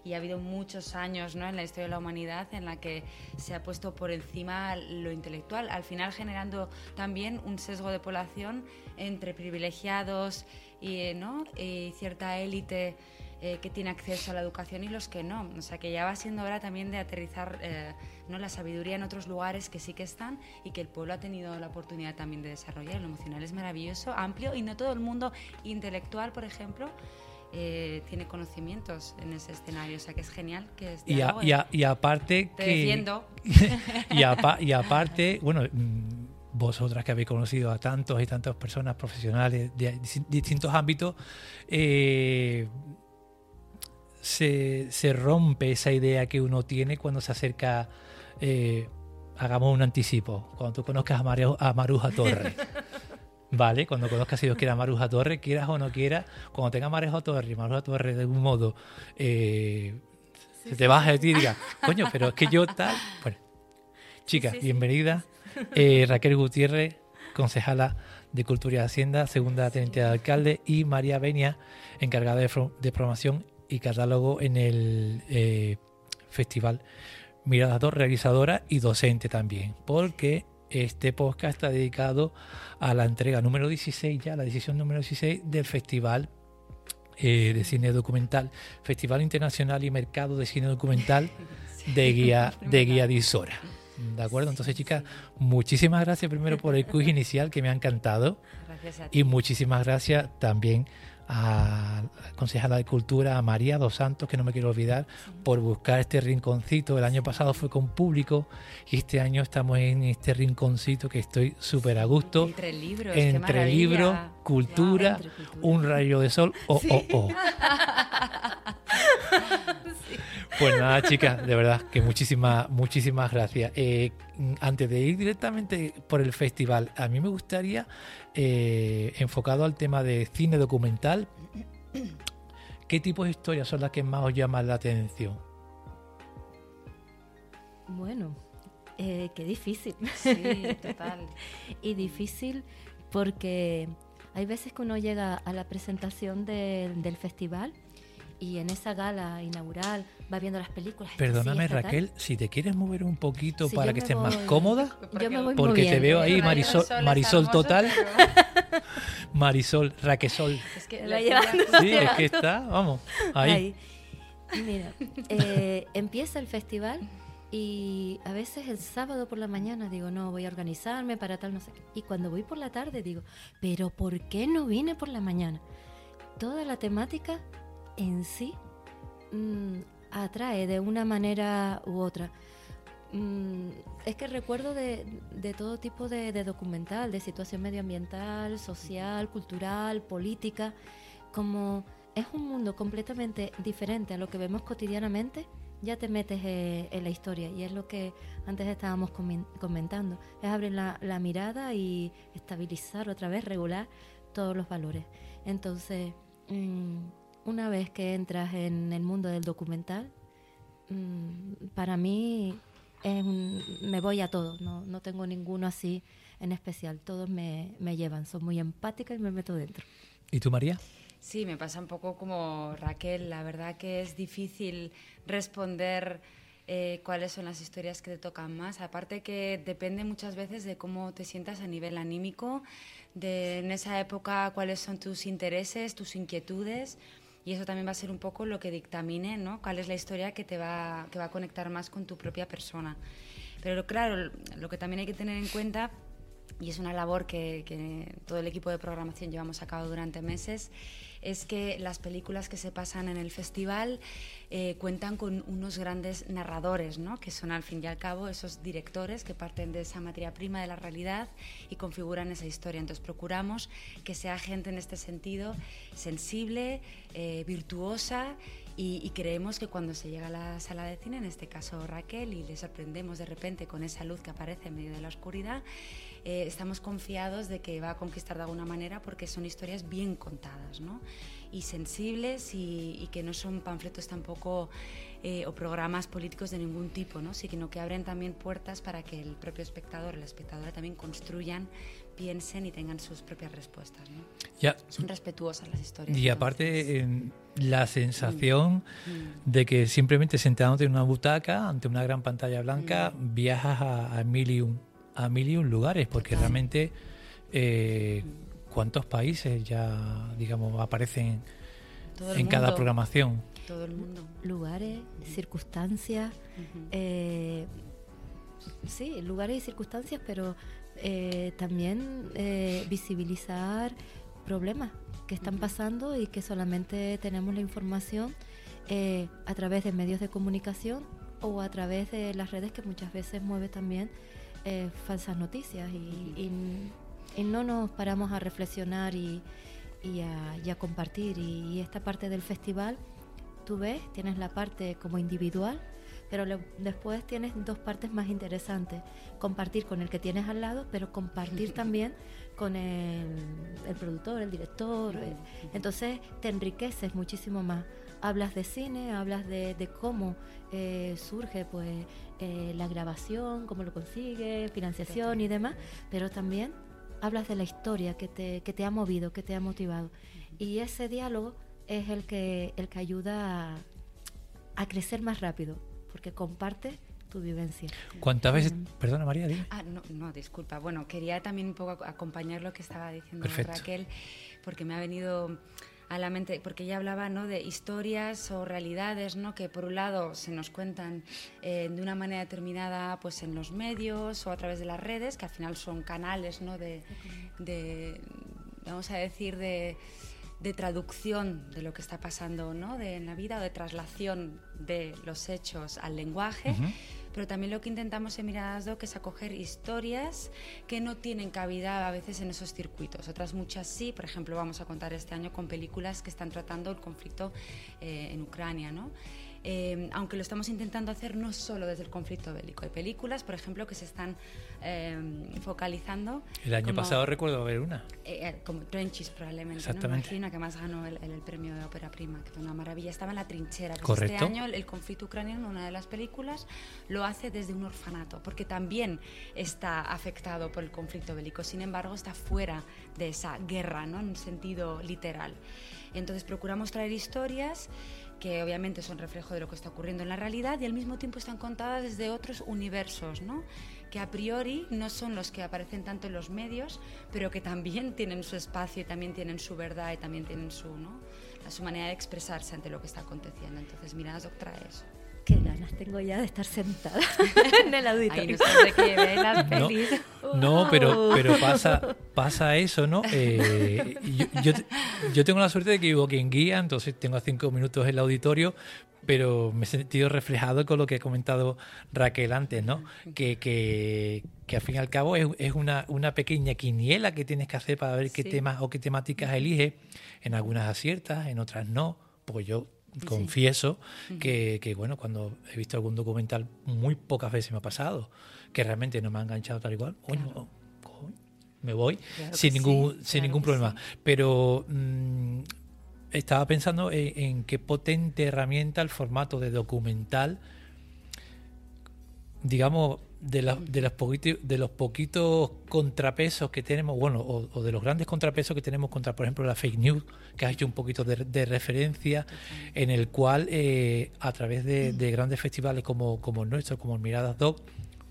y ha habido muchos años, ¿no? En la historia de la humanidad en la que se ha puesto por encima lo intelectual, al final generando también un sesgo de población entre privilegiados y, ¿no? y cierta élite eh, que tiene acceso a la educación y los que no. O sea que ya va siendo hora también de aterrizar eh, ¿no? la sabiduría en otros lugares que sí que están y que el pueblo ha tenido la oportunidad también de desarrollar. Lo emocional es maravilloso, amplio y no todo el mundo intelectual, por ejemplo, eh, tiene conocimientos en ese escenario. O sea que es genial que es Y, a- y a- y aparte (laughs) Te que... defiendo. (laughs) y, y aparte, bueno, mm, vosotras que habéis conocido a tantos y tantas personas profesionales de dis- distintos ámbitos, eh, se, se rompe esa idea que uno tiene cuando se acerca, eh, hagamos un anticipo, cuando tú conozcas a, Mario- a Maruja Torres. (laughs) Vale, cuando conozcas, si Dios quiere, a Maruja Torres, quieras o no quieras, cuando tenga Maruja Torres Maruja Torres de algún modo eh, se te baja de ti y diga, coño, pero es que yo tal. Bueno, chicas, sí, sí. bienvenida. Eh, Raquel Gutiérrez, concejala de Cultura y Hacienda, segunda teniente de alcalde, y María Benia, encargada de, de promoción y catálogo en el eh, festival Mirada 2, realizadora y docente también, porque este podcast está dedicado a la entrega número 16 ya, la decisión número 16 del festival eh, de cine documental, Festival Internacional y Mercado de Cine Documental (laughs) de Guía (laughs) de Guía de Isora. ¿De acuerdo? Entonces, chicas, muchísimas gracias primero por el quiz inicial que me ha encantado Gracias a ti. y muchísimas gracias también a la concejala de Cultura, a María Dos Santos, que no me quiero olvidar, por buscar este rinconcito. El año pasado fue con público y este año estamos en este rinconcito que estoy súper a gusto. Entre libros, Entre libros, cultura, Entre cultura. un rayo de sol. Oh, oh, oh. Pues nada, chicas, de verdad que muchísimas, muchísimas gracias. Eh, antes de ir directamente por el festival, a mí me gustaría, eh, enfocado al tema de cine documental, ¿qué tipo de historias son las que más os llaman la atención? Bueno, eh, qué difícil. Sí, (laughs) total. y difícil porque hay veces que uno llega a la presentación del- del festival y en esa gala inaugural va viendo las películas. sí, Perdóname, tal. Raquel, si te quieres mover un poquito para que estés más cómoda, Yo me voy Porque te veo ahí, Marisol- Marisol total. (laughs) Marisol, Raquesol. Es que la va llevando. Sí, es que está, vamos, ahí. Ahí. Mira, eh, empieza el festival y a veces el sábado por la mañana digo, no, voy a organizarme para tal, no sé qué. Y cuando voy por la tarde digo, pero ¿por qué no vine por la mañana? Toda la temática en sí mm, atrae de una manera u otra. Mm, es que recuerdo de, de todo tipo de, documental, de situación medioambiental, social, cultural, política, como es un mundo completamente diferente a lo que vemos cotidianamente, ya te metes eh, en la historia y es lo que antes estábamos comen- comentando, es abrir la, la mirada y estabilizar otra vez, regular todos los valores. Entonces, mm, una vez que entras en el mundo del documental, mm, para mí es un- me voy a todos, no, no tengo ninguno así en especial, todos me, me llevan, son muy empática y me meto dentro. ¿Y tú, María? Sí, me pasa un poco como Raquel. La verdad que es difícil responder eh, cuáles son las historias que te tocan más. Aparte que depende muchas veces de cómo te sientas a nivel anímico, de en esa época cuáles son tus intereses, tus inquietudes. Y eso también va a ser un poco lo que dictamine, ¿no? Cuál es la historia que te va, que va a conectar más con tu propia persona. Pero claro, lo que también hay que tener en cuenta y es una labor que, que, todo el equipo de programación llevamos a cabo durante meses, es que las películas que se pasan en el festival eh, cuentan con unos grandes narradores, ¿no? que son al fin y al cabo esos directores que parten de esa materia prima de la realidad y configuran esa historia. Entonces procuramos que sea gente en este sentido sensible, eh, virtuosa y, creemos que cuando se llega a la sala de cine, en este caso Raquel, y le sorprendemos de repente con esa luz que aparece en medio de la oscuridad, eh, estamos confiados de que va a conquistar de alguna manera porque son historias bien contadas ¿no? y sensibles y, y, que no son panfletos tampoco eh, o programas políticos de ningún tipo, ¿no? sino que abren también puertas para que el propio espectador, la espectadora también construyan, piensen y tengan sus propias respuestas. ¿no? Ya. Son respetuosas las historias. Y aparte, eh, la sensación mm. de que simplemente sentándote en una butaca, ante una gran pantalla blanca, mm. viajas a, a mil y un a mil y un lugares, porque Total. realmente eh, cuántos países ya, digamos, aparecen en mundo. cada programación. Todo el mundo. Lugares, circunstancias, uh -huh. eh, sí, lugares y circunstancias, pero eh, también eh, visibilizar problemas que están pasando y que solamente tenemos la información eh, a través de medios de comunicación o a través de las redes que muchas veces mueve también eh, falsas noticias. Y, y, y, no nos paramos a reflexionar y, y a, a, compartir. Y, esta parte del festival, tú ves, tienes la parte como individual, pero le, después tienes dos partes más interesantes. Compartir con el que tienes al lado, pero compartir (laughs) también con el, el productor, el director. Entonces te enriqueces muchísimo más hablas de cine, hablas de, de cómo eh, surge pues eh, la grabación, cómo lo consigue, financiación y demás, pero también hablas de la historia que te, que te ha movido, que te ha motivado. Y ese diálogo es el que, el que ayuda a, a crecer más rápido, porque comparte tu vivencia. ¿Cuántas veces? Perdona, María. Dime. Ah, no, no, disculpa. Bueno, quería también un poco acompañar lo que estaba diciendo Perfecto. Raquel, porque me ha venido a la mente, porque ella hablaba ¿no? de historias o realidades ¿no? que por un lado se nos cuentan eh, de una manera determinada pues en los medios o a través de las redes, que al final son canales ¿no? de, de, vamos a decir, de, de, traducción de lo que está pasando ¿no? de, en la vida o de traslación de los hechos al lenguaje. Uh -huh pero también lo que intentamos en Miradas Doc es acoger historias que no tienen cabida a veces en esos circuitos. Otras muchas sí, por ejemplo, vamos a contar este año con películas que están tratando el conflicto eh, en Ucrania, ¿no? Eh, aunque lo estamos intentando hacer no solo desde el conflicto bélico. Hay películas, por ejemplo, que se están eh, focalizando. El año como, pasado recuerdo ver una. Eh, como Trenches, probablemente. Exactamente. ¿no? Imagino que más ganó el, el, el, premio de ópera prima, que fue una maravilla. Estaba en la trinchera. Pues Correcto. Este año el, el, conflicto ucraniano, una de las películas, lo hace desde un orfanato, porque también está afectado por el conflicto bélico. Sin embargo, está fuera de esa guerra, ¿no? En un sentido literal. Entonces procuramos traer historias que obviamente son reflejo de lo que está ocurriendo en la realidad y al mismo tiempo están contadas desde otros universos, ¿no? que a priori no son los que aparecen tanto en los medios, pero que también (laughs) tienen su espacio y también tienen su verdad y también tienen su, su manera de expresarse ante lo que está aconteciendo. Entonces, mira, Doc trae eso. Qué ganas tengo ya de estar sentada (laughs) en el auditorio. No. No, no pero, pero pasa, pasa eso, ¿no? Eh, yo, yo, yo, tengo la suerte de que vivo aquí en Guía, entonces tengo cinco minutos en el auditorio, pero me he sentido reflejado con lo que ha comentado Raquel antes, ¿no? Que, que, que al fin y al cabo es, es una, una, pequeña quiniela que tienes que hacer para ver qué temas o qué temáticas eliges. En algunas aciertas, en otras no. Porque yo confieso que, que, bueno, cuando he visto algún documental, muy pocas veces me ha pasado, que realmente no me ha enganchado tal igual. Coño, me voy sin ningún, sin ningún problema. Pero mmm, estaba pensando en, en, qué potente herramienta el formato de documental, digamos, de, la, de, los poquitos, de los poquitos contrapesos que tenemos, bueno, o, o, de los grandes contrapesos que tenemos contra, por ejemplo, la fake news, que has hecho un poquito de, de referencia, en el cual eh, a través de, de, grandes festivales como, como el nuestro, como el Miradas Doc,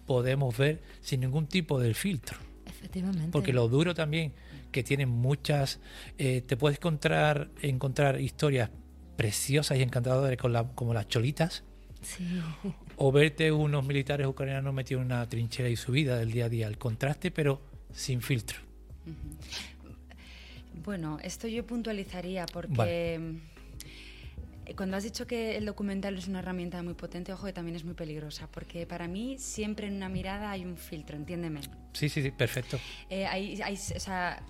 podemos ver sin ningún tipo de filtro. Efectivamente. Porque lo duro también, que tienen muchas, eh, te puedes encontrar, encontrar historias preciosas y encantadoras con la, como las cholitas. Sí. (laughs) O verte unos militares ucranianos metidos en una trinchera y su vida del día a día. El contraste, pero sin filtro. Bueno, esto yo puntualizaría porque vale. cuando has dicho que el documental es una herramienta muy potente, ojo que también es muy peligrosa, porque para mí siempre en una mirada hay un filtro, entiéndeme. Sí, sí, sí, perfecto. Eh, hay, hay, o sea,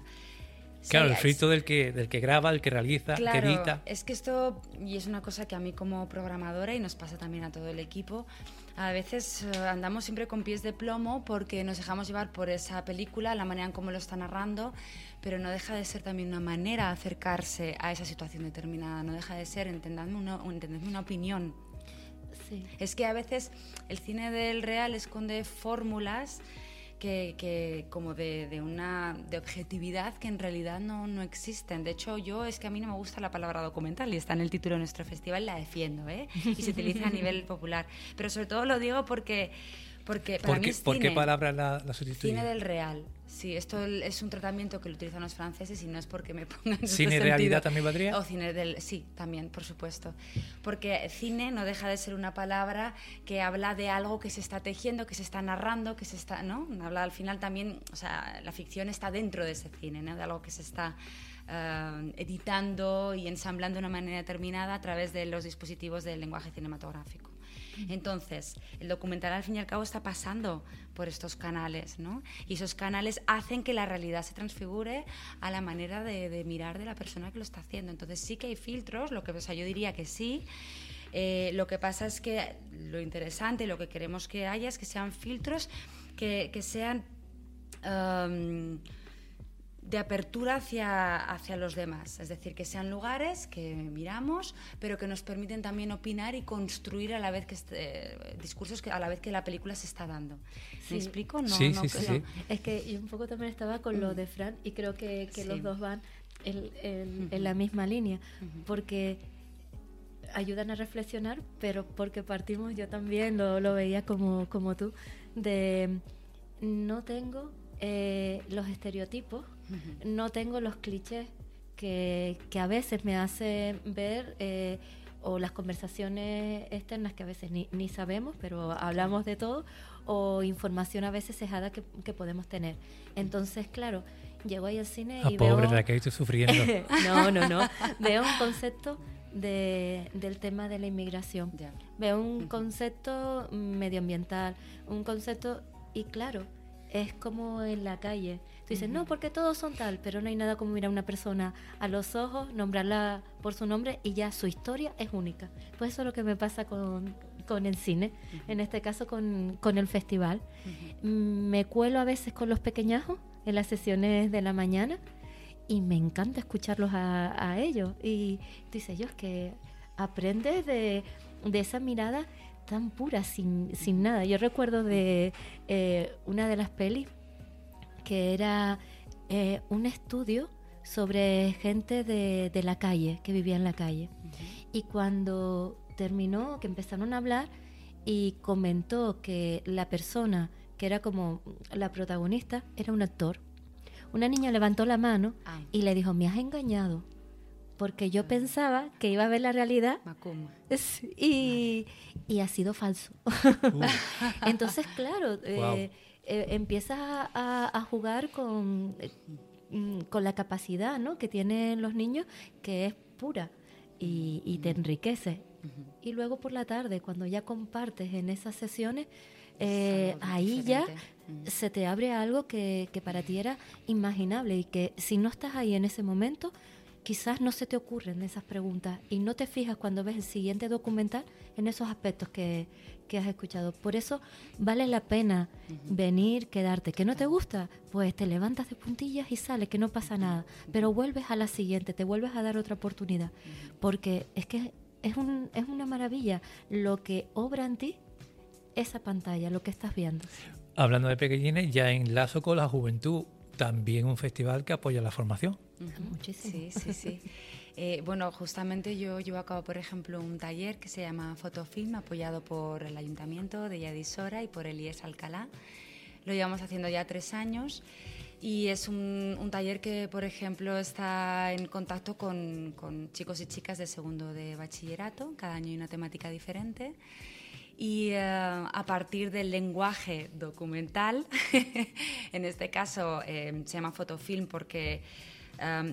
Claro, el filtro del que, del que graba, el que realiza, claro, que edita. Es que esto, y es una cosa que a mí como programadora, y nos pasa también a todo el equipo, a veces uh, andamos siempre con pies de plomo porque nos dejamos llevar por esa película, la manera en cómo lo está narrando, pero no deja de ser también una manera de acercarse a esa situación determinada, no deja de ser, entendedme una, entendedme una opinión. Sí. Es que a veces el cine del real esconde fórmulas que, que, como de, de, una de objetividad que en realidad no, no, existen. De hecho, yo es que a mí no me gusta la palabra documental y está en el título de nuestro festival, la defiendo, ¿eh? Y se utiliza a nivel (laughs) popular. Pero sobre todo lo digo porque, porque para ¿Por mí qué, es ¿Por cine, qué palabra la, la sustituye? Cine del real. Sí, esto es un tratamiento que lo utilizan los franceses y no es porque me pongan ¿Cine este realidad sentido. también valdría? O cine del... Sí, también, por supuesto. Porque cine no deja de ser una palabra que habla de algo que se está tejiendo, que se está narrando, que se está... ¿no? Habla al final también... O sea, la ficción está dentro de ese cine, ¿no? De algo que se está... Uh, editando y ensamblando de una manera determinada a través de los dispositivos del lenguaje cinematográfico. Entonces, el documental al fin y al cabo está pasando por estos canales, ¿no? Y esos canales hacen que la realidad se transfigure a la manera de, mirar de la persona que lo está haciendo. Entonces, sí que hay filtros, lo que yo diría que sí. Eh, lo que pasa es que lo interesante, lo que queremos que haya es que sean filtros que, sean um, de apertura hacia, hacia los demás, es decir, que sean lugares que miramos, pero que nos permiten también opinar y construir a la vez que este, discursos que a la vez que la película se está dando. Sí. ¿Me explico? No, sí, no, sí, no. Es que yo un poco también estaba con lo de Fran y creo que, que Sí. los dos van en, en- la misma línea, porque ayudan a reflexionar, pero porque partimos, yo también lo, lo veía como, como tú, de no tengo eh, los estereotipos, No tengo los clichés que, que a veces me hacen ver eh, o las conversaciones externas que a veces ni, ni sabemos, pero hablamos de todo, o información a veces cejada que, que podemos tener. Entonces, claro, llego ahí al cine Ah, y pobre veo... Raquel, estoy sufriendo. (laughs) no, no, no. Veo un concepto de, del tema de la inmigración. Veo un concepto medioambiental, un concepto, y claro, es como en la calle. Tú dices, no, porque todos son tal, pero no hay nada como mirar a una persona a los ojos, nombrarla por su nombre y ya su historia es única. Pues eso es lo que me pasa con, con el cine, en este caso con, con el festival. Mm, Me cuelo a veces con los pequeñajos en las sesiones de la mañana y me encanta escucharlos a, a ellos. Y tú dices, yo es que aprendes de, de esa mirada tan pura, sin, sin nada. Yo recuerdo de eh, una de las pelis que era eh, un estudio sobre gente de, de la calle, que vivía en la calle. Y cuando terminó, que empezaron a hablar y comentó que la persona que era como la protagonista era un actor. Una niña levantó la mano Ah, y le dijo, me has engañado, porque yo pensaba que iba a ver la realidad. Y, y ha sido falso. Uh, (laughs) Entonces, claro, eh, eh, empiezas a, jugar con, eh, mm, con la capacidad ¿no? que tienen los niños, que es pura y, y te enriquece. Y luego por la tarde, cuando ya compartes en esas sesiones, eh, ahí ya se te abre algo que, que para ti era imaginable y que si no estás ahí en ese momento, quizás no se te ocurren esas preguntas y no te fijas cuando ves el siguiente documental en esos aspectos que, que has escuchado. Por eso vale la pena venir, quedarte. ¿Que no te gusta? Pues te levantas de puntillas y sales, que no pasa nada. Pero vuelves a la siguiente, te vuelves a dar otra oportunidad. Porque es que es, un, es una maravilla lo que obra en ti esa pantalla, lo que estás viendo. Hablando de pequeñines, ya enlazo con la juventud, también un festival que apoya la formación. Muchísimo. Sí, sí, sí. Eh, bueno, justamente yo llevo a cabo, por ejemplo, un taller que se llama Fotofilm, apoyado por el Ayuntamiento de Yadisora y por el IES Alcalá. Lo llevamos haciendo ya tres años y es un, taller que, por ejemplo, está en contacto con, con, chicos y chicas de segundo de bachillerato. Cada año hay una temática diferente. Y eh, a partir del lenguaje documental, (laughs) en este caso eh, se llama fotofilm porque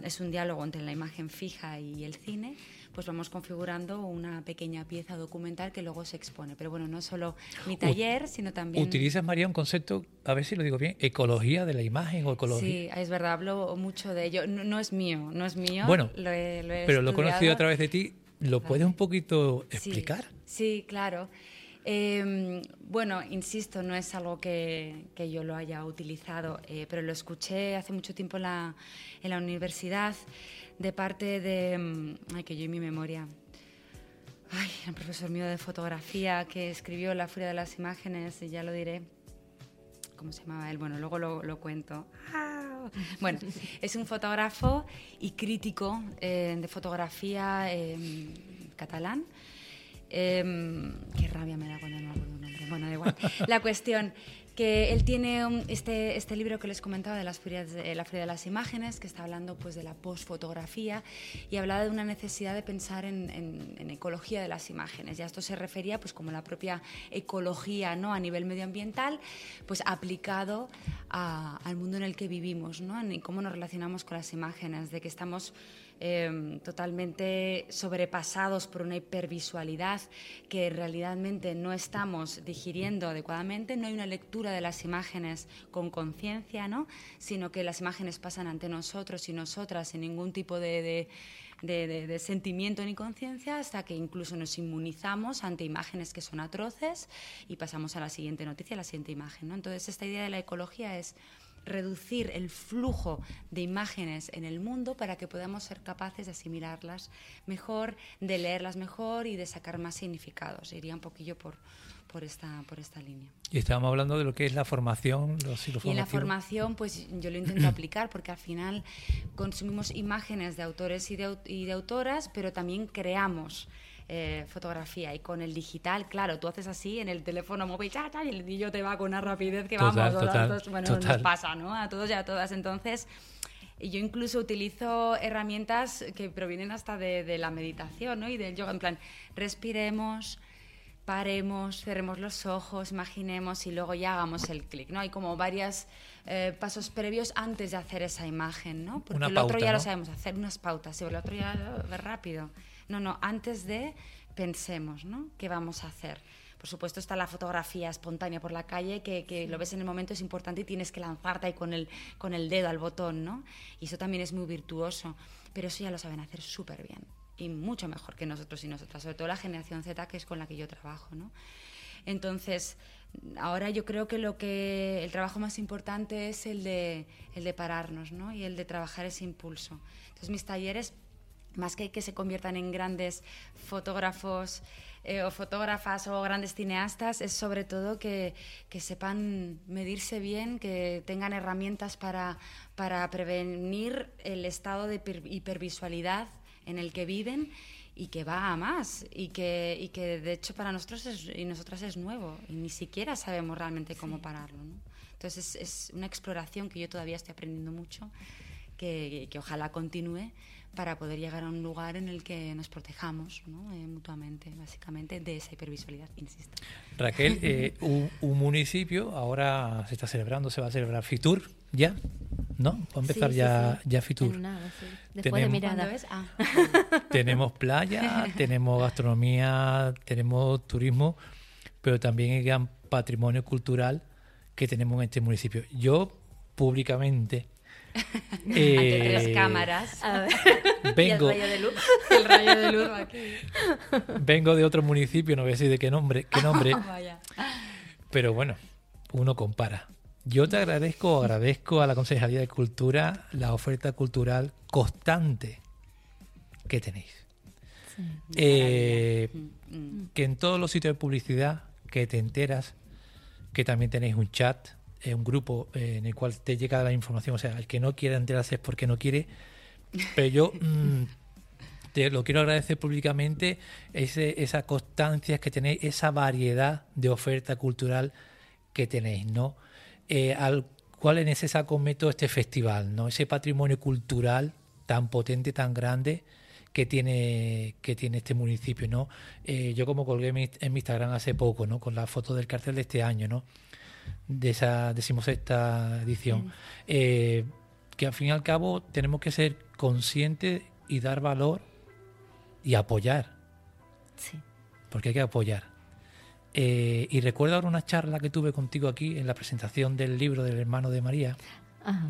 es un diálogo entre la imagen fija y el cine, pues vamos configurando una pequeña pieza documental que luego se expone. Pero bueno, no solo mi taller, sino también... ¿Utilizas, María, un concepto, a ver si lo digo bien, ecología de la imagen o ecología? Sí, es verdad, hablo mucho de ello. No, es mío, no es mío. Bueno, pero lo he conocido a través de ti. ¿Lo puedes un poquito explicar? sí claro. Em, bueno, insisto, no es algo que, yo lo haya utilizado, eh, pero lo escuché hace mucho tiempo en la, en la universidad de parte de... Mm, ay, que yo y mi memoria. Ay, el profesor mío de fotografía que escribió La furia de las imágenes, y ya lo diré. ¿Cómo se llamaba él? Bueno, luego lo, cuento. Bueno, es un fotógrafo y crítico eh, de fotografía em, catalán Em, qué rabia me da cuando no acuerdo un nombre. Bueno, da igual. La cuestión que él tiene este, este libro que les comentaba de las ferias de, la feria de las imágenes, que está hablando pues de la postfotografía y hablaba de una necesidad de pensar en, en, ecología de las imágenes. Y a esto se refería pues como la propia ecología ¿no? a nivel medioambiental, pues aplicado al mundo en el que vivimos, ¿no? en cómo nos relacionamos con las imágenes, de que estamos Em, totalmente sobrepasados por una hipervisualidad que realmente no estamos digiriendo adecuadamente, no hay una lectura de las imágenes con conciencia, ¿no? sino que las imágenes pasan ante nosotros y nosotras sin ningún tipo de, de sentimiento ni conciencia hasta que incluso nos inmunizamos ante imágenes que son atroces y pasamos a la siguiente noticia, a la siguiente imagen. ¿no? Entonces, esta idea de la ecología es reducir el flujo de imágenes en el mundo para que podamos ser capaces de asimilarlas mejor, de leerlas mejor y de sacar más significados. Iría un poquillo por, por esta, por esta línea. Y estábamos hablando de lo que es la formación, los Y la formación, pues yo lo intento (clears throat) aplicar porque al final consumimos imágenes de autores y de, y de autoras, pero también creamos eh, fotografía. Y con el digital, claro, tú haces así en el teléfono móvil, y el niño te va con una rapidez que vamos, bueno, nos pasa, ¿no? A todos y a todas. Entonces, yo incluso utilizo herramientas que provienen hasta de, la meditación, ¿no? Y del yoga, en plan, respiremos, paremos, cerremos los ojos, imaginemos y luego ya hagamos el clic, ¿no? Hay como varios eh, pasos previos antes de hacer esa imagen, ¿no? Porque el otro ya lo sabemos hacer, unas pautas, sí, el otro ya lo rápido. No, no, antes de pensemos, ¿no? ¿Qué vamos a hacer? Por supuesto está la fotografía espontánea por la calle, que, lo ves en el momento, es importante y tienes que lanzarte ahí con el, con el dedo al botón, ¿no? Y eso también es muy virtuoso, pero eso ya lo saben hacer súper bien y mucho mejor que nosotros y nosotras, sobre todo la generación Z, que es con la que yo trabajo, ¿no? Entonces, ahora yo creo que lo que el trabajo más importante es el de, el de pararnos, ¿no? Y el de trabajar ese impulso. Entonces, mis talleres más que que se conviertan en grandes fotógrafos eh, o fotógrafas o grandes cineastas, es sobre todo que, sepan medirse bien, que tengan herramientas para, para prevenir el estado de hipervisualidad en el que viven y que va a más y que, y que de hecho para nosotros y nosotras es nuevo y ni siquiera sabemos realmente cómo pararlo. Entonces es, es, una exploración que yo todavía estoy aprendiendo mucho que, que ojalá continúe para poder llegar a un lugar en el que nos protejamos ¿no? eh, mutuamente, básicamente, de esa hipervisualidad, insisto. Raquel, (laughs) eh, un, un, municipio ahora se está celebrando, se va a celebrar Fitur, ¿ya? ¿No? Va a empezar Sí, sí, ya, sí. ya Fitur. En nada, sí. Después de Tenemos- mirada. ¿Cuándo es? Ah, (laughs) tenemos playa, (laughs) tenemos gastronomía, tenemos turismo, pero también el gran patrimonio cultural que tenemos en este municipio. Yo, públicamente, ante tres eh, cámaras, A ver. vengo, Y el rayo de luz. (laughs) el rayo de luz va aquí. vengo de otro municipio, no voy a decir de qué nombre, qué nombre, (laughs) Vaya. pero bueno, uno compara. Yo te agradezco, agradezco a la Concejalía de Cultura la oferta cultural constante que tenéis. Sí. Eh, que en todos los sitios de publicidad que te enteras, que también tenéis un chat, eh, un grupo eh, en el cual te llega la información, o sea, el que no quiera enterarse es porque no quiere, pero yo (laughs) mm, te lo quiero agradecer públicamente, ese, esa constancia que tenéis, esa variedad de oferta cultural que tenéis, ¿no? Eh, al cual en ese saco meto este festival, ¿no? Ese patrimonio cultural tan potente, tan grande que tiene que tiene este municipio, ¿no? Eh, yo como colgué en mi, en mi Instagram hace poco, ¿no? Con la foto del cartel de este año, ¿no? De esa decimosexta edición. Eh, que al fin y al cabo tenemos que ser conscientes y dar valor y apoyar, Sí. porque hay que apoyar. Eh, y recuerdo ahora una charla que tuve contigo aquí en la presentación del libro del hermano de María, Ajá.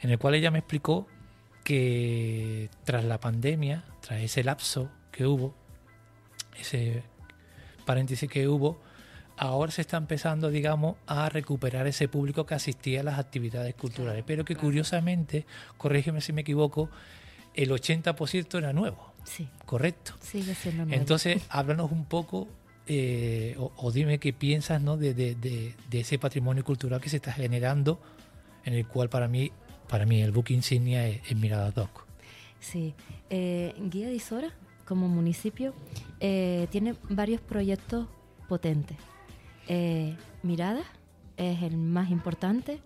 en el cual ella me explicó que tras la pandemia, tras ese lapso que hubo, ese paréntesis que hubo, ahora se está empezando, digamos, a recuperar ese público que asistía a las actividades culturales, pero que curiosamente, corrígeme si me equivoco, el 80% era nuevo, Sí. ¿correcto? Sigue siendo nuevo. Entonces, (laughs) háblanos un poco eh, o, o dime qué piensas ¿no? de, de- de- de ese patrimonio cultural que se está generando, en el cual para mí, para mí el buque insignia es, es Mirada Doc. Sí, eh, Guía de Isora, como municipio, eh, tiene varios proyectos potentes. Eh, Mirada es el más importante,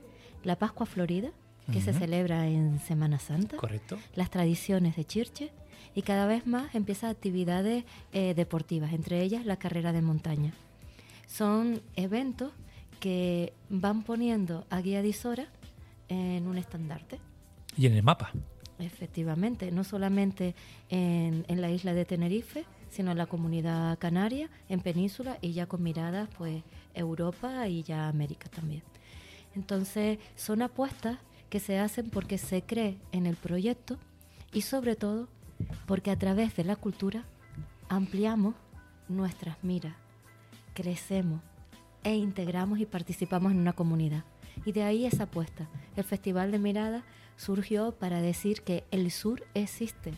la Pascua Florida, que se celebra en Semana Santa, ¿Correcto? las tradiciones de Chirche y cada vez más empiezan actividades eh, deportivas, entre ellas la carrera de montaña. Son eventos que van poniendo a Guía de Isora en un estandarte. Y en el mapa. Efectivamente, no solamente en, en la isla de Tenerife, sino en la comunidad canaria, en Península y ya con miradas pues Europa y ya América también. Entonces son apuestas que se hacen porque se cree en el proyecto y sobre todo porque a través de la cultura ampliamos nuestras miras, crecemos e integramos y participamos en una comunidad. Y de ahí esa apuesta. El Festival de Mirada surgió para decir que el sur existe.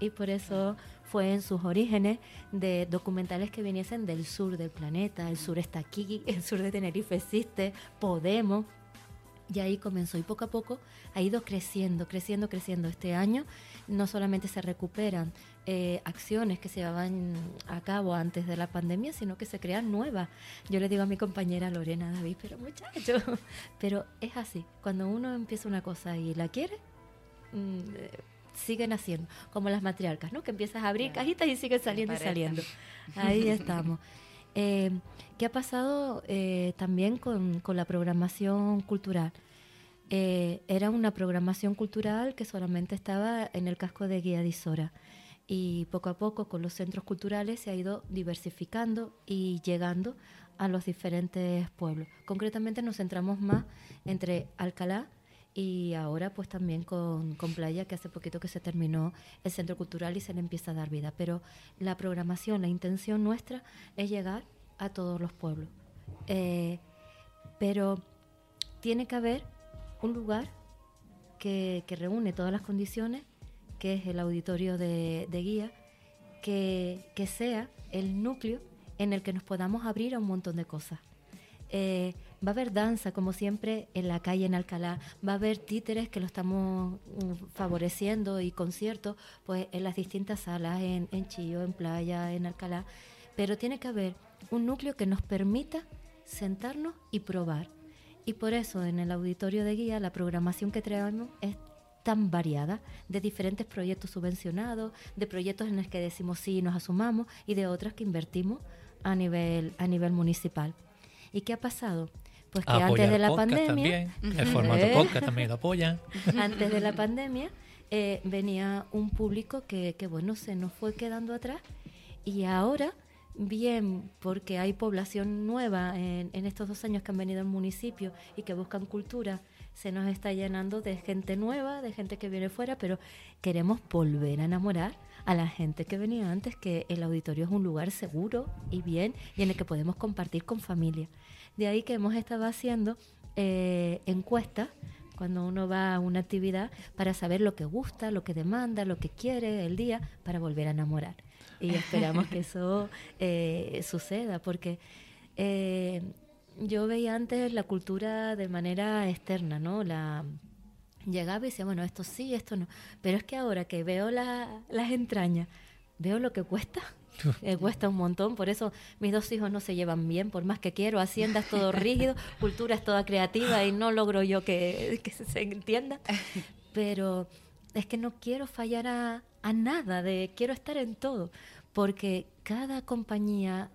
Y por eso fue en sus orígenes de documentales que viniesen del sur del planeta. El sur está aquí, (laughs) el sur de Tenerife existe, podemos. Y ahí comenzó y poco a poco ha ido creciendo, creciendo, creciendo. Este año no solamente se recuperan eh, acciones que se llevaban a cabo antes de la pandemia, sino que se crean nuevas. Yo le digo a mi compañera Lorena David, pero muchacho, (laughs) pero es así. Cuando uno empieza una cosa y la quiere, mm, eh, siguen haciendo, como las matriarcas, ¿no? Que empiezas a abrir Claro. cajitas y siguen saliendo y saliendo. Ahí estamos. (laughs) Eh, ¿Qué ha pasado eh, también con, con la programación cultural? Eh, era una programación cultural que solamente estaba en el casco de Guía de Isora. Y poco a poco con los centros culturales se ha ido diversificando y llegando a los diferentes pueblos. Concretamente nos centramos más entre Alcalá y ahora pues también con, con Playa, que hace poquito que se terminó el centro cultural y se le empieza a dar vida. Pero la programación, la intención nuestra es llegar a todos los pueblos. Eh, pero tiene que haber un lugar que, que reúne todas las condiciones, que es el auditorio de, de guía, que, que sea el núcleo en el que nos podamos abrir a un montón de cosas. Eh, va a haber danza, como siempre, en la calle en Alcalá. Va a haber títeres que lo estamos mm, favoreciendo y conciertos pues, en las distintas salas, en, en Chillo, en Playa, en Alcalá. Pero tiene que haber un núcleo que nos permita sentarnos y probar. Y por eso en el auditorio de guía la programación que traemos es tan variada, de diferentes proyectos subvencionados, de proyectos en los que decimos sí y nos asumamos y de otros que invertimos a nivel, a nivel municipal. ¿Y qué ha pasado? Pues que Apoya antes de la pandemia, También. El formato ¿Eh? podcast también lo apoyan. (laughs) antes de la pandemia, eh, venía un público que, que, bueno, se nos fue quedando atrás y ahora, bien, porque hay población nueva en, en estos dos años que han venido al municipio y que buscan cultura, se nos está llenando de gente nueva, de gente que viene fuera, pero queremos volver a enamorar a la gente que venía antes, que el auditorio es un lugar seguro y bien y en el que podemos compartir con familia. De ahí que hemos estado haciendo eh, encuestas cuando uno va a una actividad para saber lo que gusta, lo que demanda, lo que quiere el día para volver a enamorar. Y (laughs) esperamos que eso eh, suceda, porque eh, yo veía antes la cultura de manera externa, ¿no? La llegaba y decía, bueno, esto sí, esto no. Pero es que ahora que veo la, las entrañas, veo lo que cuesta. (laughs) Eh, cuesta un montón, por eso mis dos hijos no se llevan bien, por más que quiero, Hacienda es todo (laughs) rígido, cultura es toda creativa y no logro yo que, que se entienda. (laughs) Pero es que no quiero fallar a, a nada, de quiero estar en todo, porque cada compañía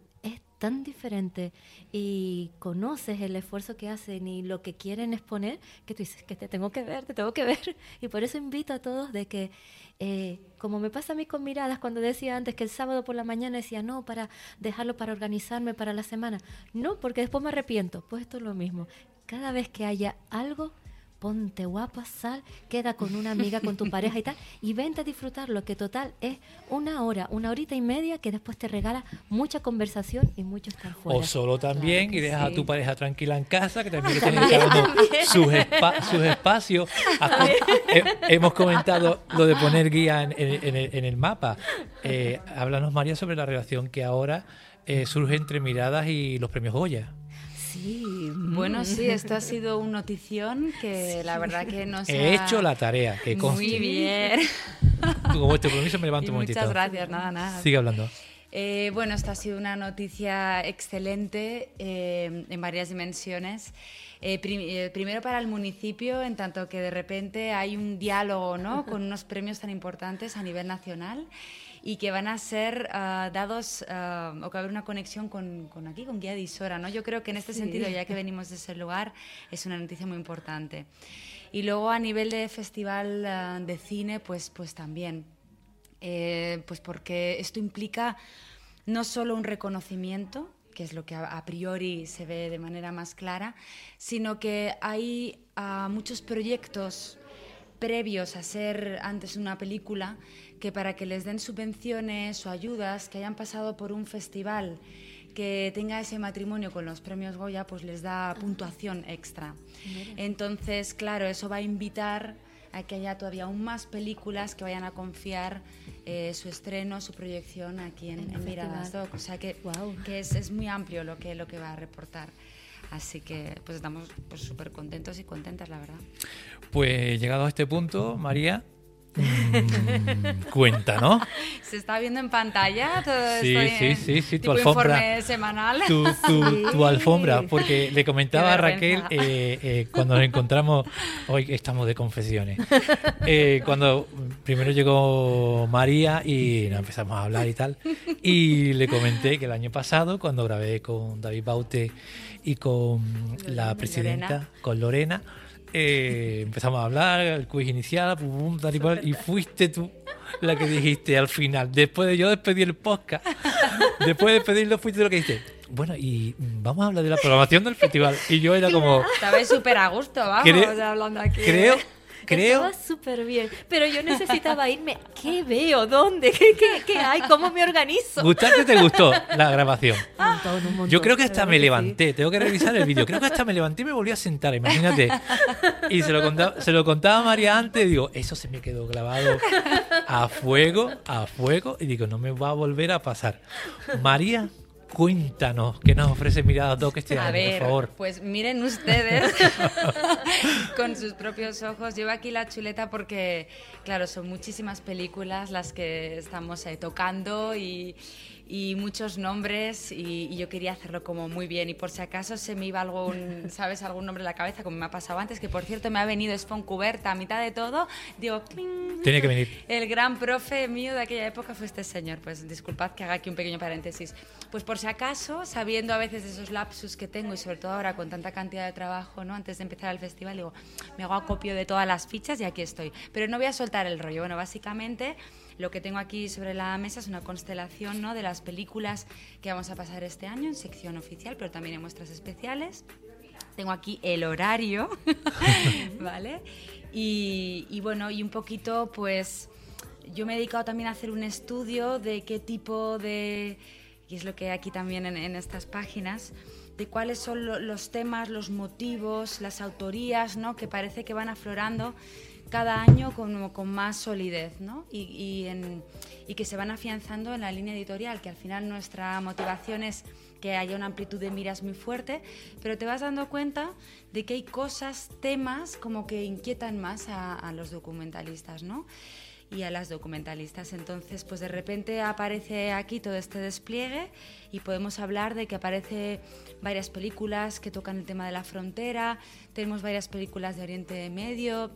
tan diferente y conoces el esfuerzo que hacen y lo que quieren exponer, que tú dices que te tengo que ver, te tengo que ver. (laughs) Y por eso invito a todos de que, eh, como me pasa a mí con miradas, cuando decía antes que el sábado por la mañana decía no, para dejarlo para organizarme para la semana. No, porque después me arrepiento. Pues esto es lo mismo. Cada vez que haya algo ponte guapa, sal, queda con una amiga, con tu pareja y tal, y vente a disfrutarlo, que total es una hora, una horita y media que después te regala mucha conversación y mucho estar fuera. O solo también Claro que y dejas sí. a tu pareja tranquila en casa, que también tiene cada uno sus, espa- sus espacios. (laughs) He- hemos comentado lo de poner guía en, en- en el, en el mapa. Eh, háblanos, María, sobre la relación que ahora eh, surge entre miradas y los premios Goya. Sí. Bueno, sí, (laughs) esto ha sido un notición que la verdad que nos He ha... hecho la tarea, que conste. Muy bien. Tú, Como este compromiso me Y levanto un momentito. muchas gracias, nada, nada. Sigue hablando. Eh, bueno, esta ha sido una noticia excelente eh, en varias dimensiones. Eh, prim- eh, primero para el municipio, en tanto que de repente hay un diálogo ¿no? (laughs) con unos premios tan importantes a nivel nacional y que van a ser ah, dados ah, o que haber una conexión con, con aquí, con Guía de Isora. ¿no? Yo creo que en este Sí. sentido, ya que venimos de ese lugar, es una noticia muy importante. Y luego a nivel de festival ah, de cine, pues, pues también. Eh, pues porque esto implica no solo un reconocimiento, que es lo que a, priori se ve de manera más clara, sino que hay muchos proyectos previos a ser antes una película que para que les den subvenciones o ayudas que hayan pasado por un festival que tenga ese matrimonio con los premios Goya, pues les da puntuación extra. Entonces, claro, eso va a invitar a que haya todavía aún más películas que vayan a confiar eh, su estreno, su proyección aquí en, En en Miradas. Doc. O sea que, Guau. que es, es muy amplio lo que, lo que va a reportar. Así que pues estamos pues súper contentos y contentas, la verdad. Pues llegado a este punto, María, mm, cuenta, ¿no? (laughs) ¿Se está viendo en pantalla todo Sí, sí, sí, sí, tu alfombra. informe semanal? tu, tu- (laughs) tu alfombra, porque le comentaba a Raquel eh, eh, cuando nos encontramos, hoy estamos de confesiones, eh, cuando primero llegó María y nos empezamos a hablar y tal, y le comenté que el año pasado, cuando grabé con David Baute y con la presidenta, con Lorena, eh, empezamos a hablar, el quiz inicial, pum, pum, tal y cual, y fuiste tú la que dijiste al final, después de yo despedir el podcast, después de despedirlo fuiste tú la que dijiste, bueno, y vamos a hablar de la programación del festival. Y yo era como, Estabais súper a gusto, vamos, Creo- hablando aquí. creo, creo, Estaba súper bien, pero yo necesitaba irme. ¿Qué veo? ¿Dónde? ¿Qué, qué, qué hay? ¿Cómo me organizo? ¿gustarte te gustó la grabación? (laughs) Un montón, un montón, Yo creo que hasta me sí. levanté, tengo que revisar el vídeo. Creo que hasta me levanté y me volví a sentar, imagínate. Y se lo contaba, se lo contaba a María antes y digo, eso se me quedó grabado a fuego, a fuego. Y digo, no me va a volver a pasar. María, Cuéntanos, ¿qué nos ofrece Mirada Doc este A ver, por favor? pues miren ustedes (laughs) con sus propios ojos. Llevo aquí la chuleta porque, claro, son muchísimas películas las que estamos eh, tocando y, y muchos nombres y, y yo quería hacerlo como muy bien y por si acaso se me iba algún, (laughs) ¿sabes? Algún nombre en la cabeza como me ha pasado antes, que por cierto me ha venido Sfoncuberta a mitad de todo, digo, ¡cling! Tiene que venir. El gran profe mío de aquella época fue este señor. Pues disculpad que haga aquí un pequeño paréntesis. Pues por si acaso, sabiendo a veces de esos lapsus que tengo y sobre todo ahora con tanta cantidad de trabajo, ¿no? Antes de empezar el festival, digo, me hago acopio de todas las fichas y aquí estoy. Pero no voy a soltar el rollo. Bueno, básicamente lo que tengo aquí sobre la mesa es una constelación ¿no? de las películas que vamos a pasar este año en sección oficial, pero también en muestras especiales. Tengo aquí el horario, (laughs) ¿vale? Y, bueno, y un poquito, pues yo me he dedicado también a hacer un estudio de qué tipo de, y es lo que hay aquí también en estas páginas, de cuáles son lo- los temas, los motivos, las autorías, ¿no? Que parece que van aflorando cada año con, más solidez, ¿no? Y que se van afianzando en la línea editorial, que al final nuestra motivación es que haya una amplitud de miras muy fuerte, pero te vas dando cuenta de que hay cosas, temas, como que inquietan más a, a los documentalistas, ¿no? Y a las documentalistas. Entonces, pues de repente aparece aquí todo este despliegue y podemos hablar de que aparece varias películas que tocan el tema de la frontera, tenemos varias películas de Oriente Medio,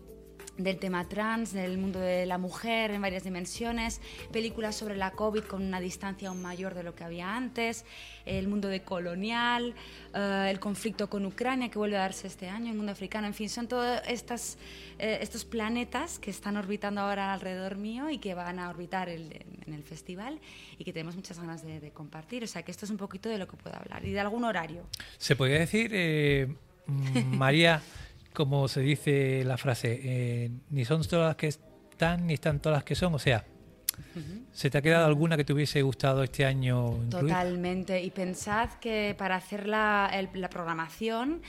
del tema trans, del mundo de la mujer en varias dimensiones, películas sobre la COVID con una distancia aún mayor de lo que había antes, el mundo de colonial, eh, el conflicto con Ucrania que vuelve a darse este año, el mundo africano, en fin, son todos eh, estos planetas que están orbitando ahora alrededor mío y que van a orbitar en el festival y que tenemos muchas ganas de, compartir. O sea que esto es un poquito de lo que puedo hablar y de algún horario. Se podría decir, eh, (laughs) María, como se dice la frase, eh, ni son todas las que están, ni están todas las que son. O sea, ¿se te ha quedado alguna que te hubiese gustado este año incluir? Totalmente. Y pensad que para hacer la, el- la programación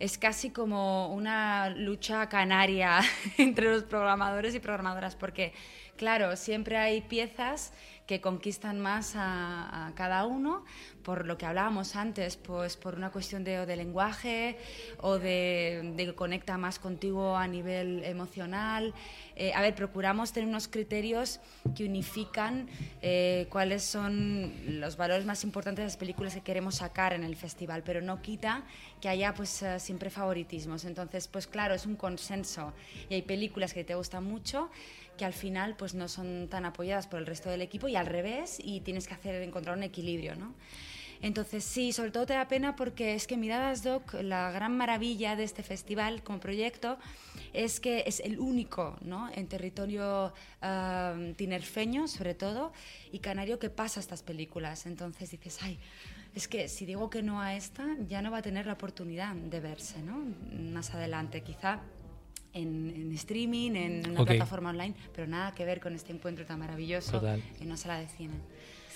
es casi como una lucha canaria (laughs) entre los programadores y programadoras, porque, claro, siempre hay piezas que conquistan más a, cada uno, por lo que hablábamos antes, pues por una cuestión de, lenguaje o de, de que conecta más contigo a nivel emocional. Eh, a ver, procuramos tener unos criterios que unifican eh, cuáles son los valores más importantes de las películas que queremos sacar en el festival, pero no quita que haya pues eh, siempre favoritismos. Entonces, pues claro, es un consenso y hay películas que te gustan mucho que al final pues no son tan apoyadas por el resto del equipo y al revés y tienes que hacer encontrar un equilibrio, ¿no? Entonces sí, sobre todo te da pena porque es que Miradas Doc, la gran maravilla de este festival como proyecto es que es el único ¿no? en territorio ah, tinerfeño sobre todo y canario que pasa estas películas. Entonces dices, ay, es que si digo que no a esta ya no va a tener la oportunidad de verse ¿no? más adelante. Quizá en, en streaming, en una Ok. plataforma online, pero nada que ver con este encuentro tan maravilloso Total. en una sala de cine.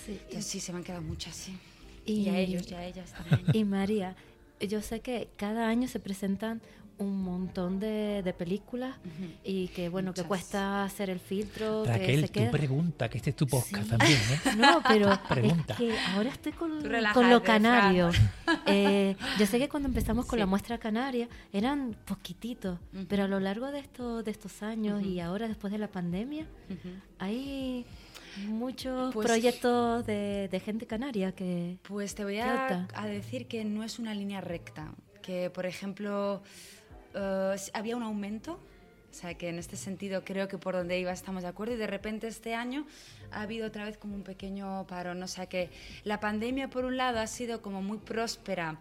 Sí. Entonces, sí, se me han quedado muchas, sí. Y- Y, a ellos, y a ellas también. Y María, yo sé que cada año se presentan un montón de, de películas y que bueno que cuesta hacer el filtro que Raquel, se tú queda. pregunta, que este es tu podcast Sí. (laughs) también, ¿eh? no pero Pregunta. es que ahora estoy con, con lo canario. (laughs) Eh, yo sé que cuando empezamos con Sí. la muestra canaria eran poquititos pero a lo largo de estos de estos años y ahora después de la pandemia hay muchos Pues- proyectos de, de gente canaria que Pues te voy ¿Qué a, a decir que no es una línea recta, que por ejemplo s- había un aumento, o sea que en este sentido creo que por donde iba estamos de acuerdo y de repente este año ha habido otra vez como un pequeño parón, o sea que la pandemia por un lado ha sido como muy próspera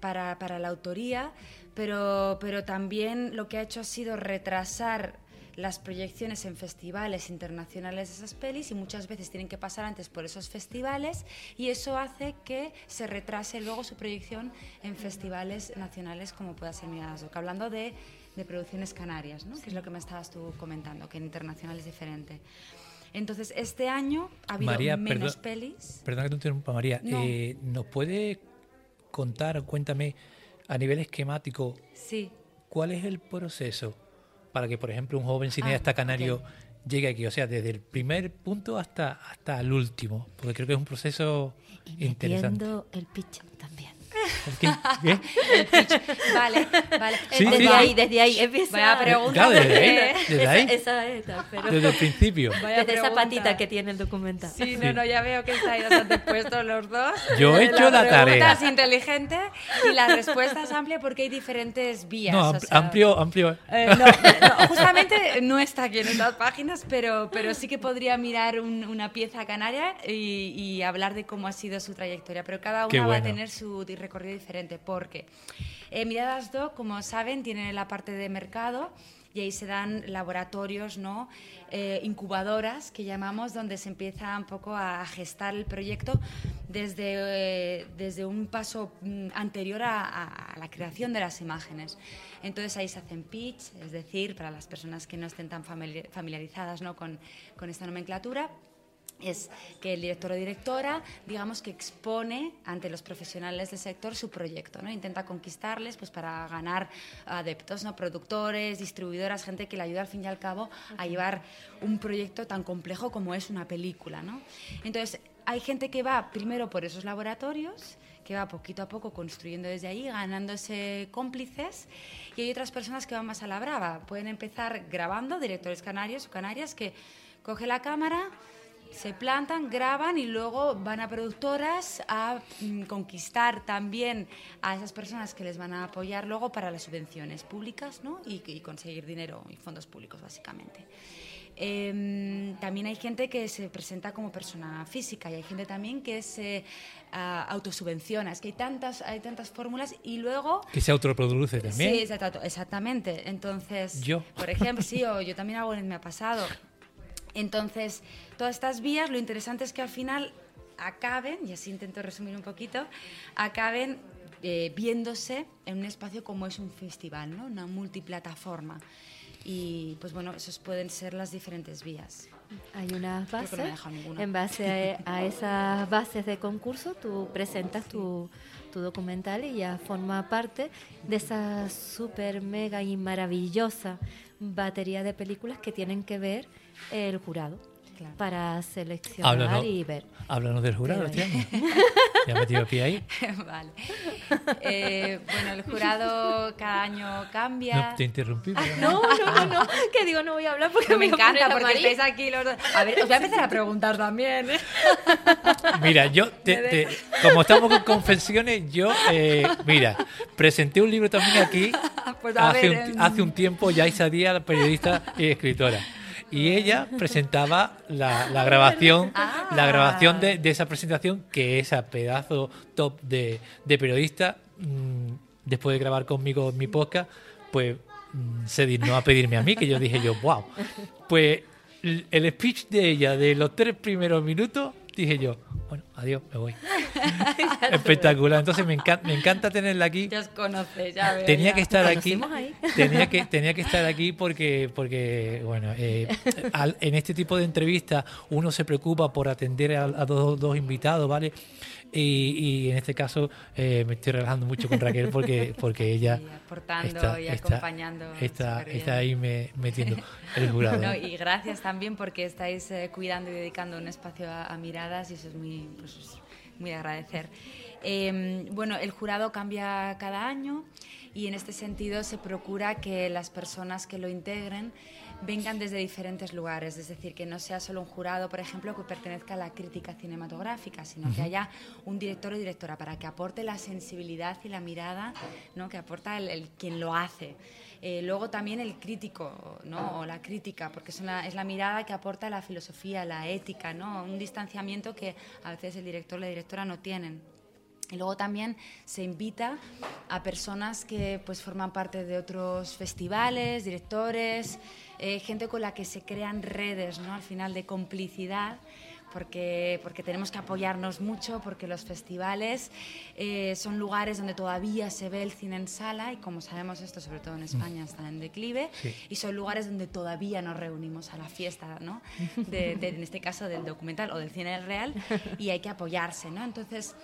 para, para la autoría, pero, pero también lo que ha hecho ha sido retrasar las proyecciones en festivales internacionales de esas pelis y muchas veces tienen que pasar antes por esos festivales y eso hace que se retrase luego su proyección en festivales nacionales como pueda ser Miradas Doc. Hablando de, de producciones canarias, ¿no? que es lo que me estabas tú comentando, que en internacional es diferente. Entonces, este año ha habido María, menos perdón- pelis. Perdona que te interrumpa, María. No. Eh, ¿Nos puede contar cuéntame a nivel esquemático Sí. cuál es el proceso para que, por ejemplo, un joven cineasta Ah, canario llegue aquí. O sea, desde el primer punto hasta, hasta el último. Porque creo que es un proceso Y interesante. el pitch también. ¿Qué? ¿Qué? (laughs) Vale, vale. Sí, desde sí, ahí, desde ahí empieza. Vaya pregunta. Claro, desde ahí. Desde esa, ahí. esa es, pero Desde el principio. Vaya desde esa pregunta. patita que tiene el documental. Sí, no, no, ya veo que estáis bastante puestos los dos. Yo he hecho la pregunta tarea. es inteligente y la respuesta es amplia porque hay diferentes vías. No, o ampl- sea, amplio, amplio. eh, no, no, justamente no está aquí en estas páginas, pero, pero sí que podría mirar un- una pieza canaria y, y hablar de cómo ha sido su trayectoria. Pero cada una Qué va a bueno. tener su di- recorrido diferente, porque eh, Miradas Do, como saben, tiene la parte de mercado y ahí se dan laboratorios, ¿no? Eh, incubadoras que llamamos, donde se empieza un poco a gestar el proyecto desde, eh, desde un paso mm, anterior a, a- la creación de las imágenes. Entonces ahí se hacen pitch, es decir, para las personas que no estén tan famili- familiarizadas ¿no? con, con esta nomenclatura, es que el director o directora, digamos que expone ante los profesionales del sector su proyecto, ¿no? Intenta conquistarles pues para ganar adeptos, ¿no? Productores, distribuidoras, gente que le ayuda al fin y al cabo a llevar un proyecto tan complejo como es una película, ¿no? Entonces, hay gente que va primero por esos laboratorios, que va poquito a poco construyendo desde ahí, ganándose cómplices, y hay otras personas que van más a la brava. Pueden empezar grabando, directores canarios o canarias, que coge la cámara, se plantan, graban y luego van a productoras a mm, conquistar también a esas personas que les van a apoyar luego para las subvenciones públicas ¿no? y, y conseguir dinero y fondos públicos básicamente. Em, también hay gente que se presenta como persona física y hay gente también que se ah, autosubvenciona. Es que hay tantas, hay tantas fórmulas y luego Que se autoproduce también. Sí, exacto- exactamente. Entonces, Yo. por ejemplo, sí, o yo también hago en Me ha pasado. Entonces, todas estas vías, lo interesante es que al final acaben, y así intento resumir un poquito, acaben eh, viéndose en un espacio como es un festival, ¿no? una multiplataforma. Y pues bueno, esos pueden ser las diferentes vías. Hay unas no bases. En base a, a esas bases de concurso, tú presentas tu, tu documental y ya forma parte de esa súper, mega y maravillosa batería de películas que tienen que ver el jurado Claro. para seleccionar Háblanos, y ver. háblanos del jurado este año. (laughs) Ya me metido pie ahí. (laughs) vale. Eh, bueno, el jurado cada año cambia. No te interrumpí. pero- No, no, no, no, que digo, no voy a hablar porque No, me poner encanta a porque estáis aquí los dos. A ver, os voy a empezar a preguntar también. ¿eh? (laughs) Mira, yo, te- te- como estamos con confesiones, yo, eh, mira, presenté un libro también aquí Pues a hace, ver, un, em, hace un tiempo, Yaisa Díaz, la periodista y escritora. Y ella (laughs) presentaba la, la grabación, Ah. la grabación de, de esa presentación, que esa pedazo top de, de periodista, mm, después de grabar conmigo mi podcast, pues mm, se dignó a pedirme a mí, que yo dije yo, wow. (laughs) Pues el speech de ella de los tres primeros minutos, dije yo, bueno, adiós, me voy. (laughs) Espectacular. Entonces me encanta, me encanta tenerla aquí. Ya os conoces, ya veo. Tenía ya. que estar aquí. ahí. (laughs) Tenía que, tenía que estar aquí porque, porque bueno, eh, al- en este tipo de entrevistas uno se preocupa por atender a, a dos, dos invitados, ¿vale? Y, y en este caso eh, me estoy relajando mucho con Raquel porque, porque (laughs) ella aportando está, y está- acompañando. está, superbién. está ahí me- metiendo el jurado. (laughs) No, y gracias también porque estáis eh, cuidando y dedicando un espacio a, a miradas y eso es muy, pues, es muy de agradecer. Eh, bueno, el jurado cambia cada año y en este sentido se procura que las personas que lo integren vengan desde diferentes lugares, es decir, que no sea solo un jurado, por ejemplo, que pertenezca a la crítica cinematográfica, sino que haya un director o directora para que aporte la sensibilidad y la mirada ¿no? que aporta el, el quien lo hace. Eh, luego también el crítico, ¿no? o la crítica, porque es, una- es la mirada que aporta la filosofía, la ética, ¿no? un distanciamiento que a veces el director o la directora no tienen. Y luego también se invita a personas que pues, forman parte de otros festivales, directores, eh, gente con la que se crean redes, ¿no? al final de complicidad, porque, porque tenemos que apoyarnos mucho, porque los festivales eh, son lugares donde todavía se ve el cine en sala, y como sabemos esto, sobre todo en España, está en declive, Sí. y son lugares donde todavía nos reunimos a la fiesta, ¿no? De- de- en este caso del documental o del cine real, y hay que apoyarse, ¿no? Entonces,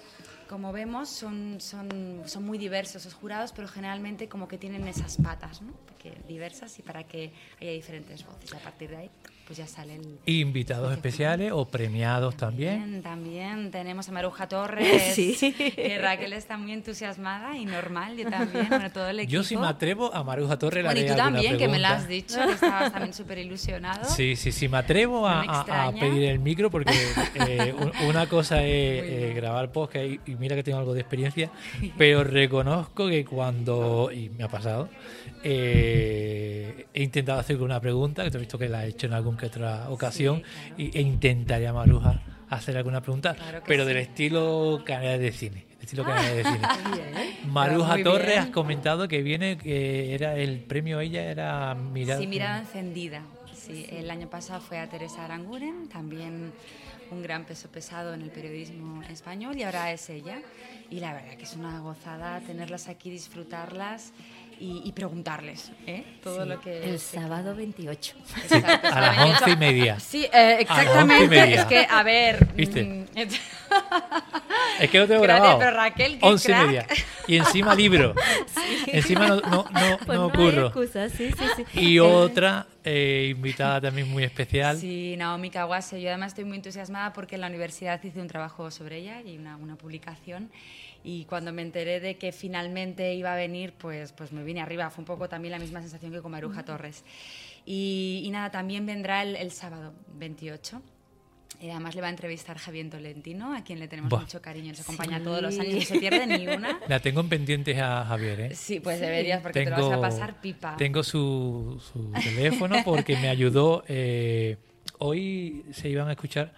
como vemos, son, son, son muy diversos los jurados, pero generalmente como que tienen esas patas, ¿no? que diversas y para que haya diferentes voces. A partir de ahí pues ya sale el... Invitados especiales o premiados también. También, tenemos a Maruja (laughs) Torres, sí. que Raquel está muy entusiasmada y normal, yo también, bueno, todo el equipo. (laughs) Yo si me atrevo a Maruja Torres la Bueno, y tú también, que me lo has dicho, que estabas también súper ilusionado. Sí, sí, sí, me atrevo a, pedir el micro porque (laughs) eh, una cosa es eh, grabar podcast y, y mira que tengo algo de experiencia, pero reconozco que cuando, y me ha pasado, eh, he intentado hacer una pregunta, que te he visto que la he hecho en alguna que otra ocasión, y, e intentaría Maruja hacer alguna pregunta, pero del estilo canal de cine. Estilo canal de cine. (laughs) Maruja Torres, has comentado que viene, que era el premio ella era Mirada. Sí, Mirada Encendida. Sí, el año pasado fue a Teresa Aranguren, también un gran peso pesado en el periodismo español, y ahora es ella. Y la verdad que es una gozada tenerlas aquí, disfrutarlas y, preguntarles ¿eh? todo lo que... El sábado 28. a las once y media. Sí, eh, exactamente. Es que, a ver... ¿Viste? Es que lo tengo grabado. Pero Raquel, ¿qué Once y media. Y encima libro. (laughs) Encima no, no, no, (laughs) pues no ocurro. Excusa, sí, sí, sí. Y otra eh, invitada también muy especial. Sí, Naomi Kawase. Yo además estoy muy entusiasmada porque en la universidad hice un trabajo sobre ella y una, una publicación y cuando me enteré de que finalmente iba a venir, pues, pues me vine arriba. Fue un poco también la misma sensación que con Maruja Torres. Y, nada, también vendrá el, sábado 28. Y además le va a entrevistar Javier Tolentino, a quien le tenemos mucho cariño. Nos acompaña todos los años, no se pierde ni una. (laughs) La tengo en pendientes a Javier, ¿eh? Sí, pues deberías, porque te lo vas a pasar pipa. Tengo su, teléfono porque me ayudó. Eh, hoy se iban a escuchar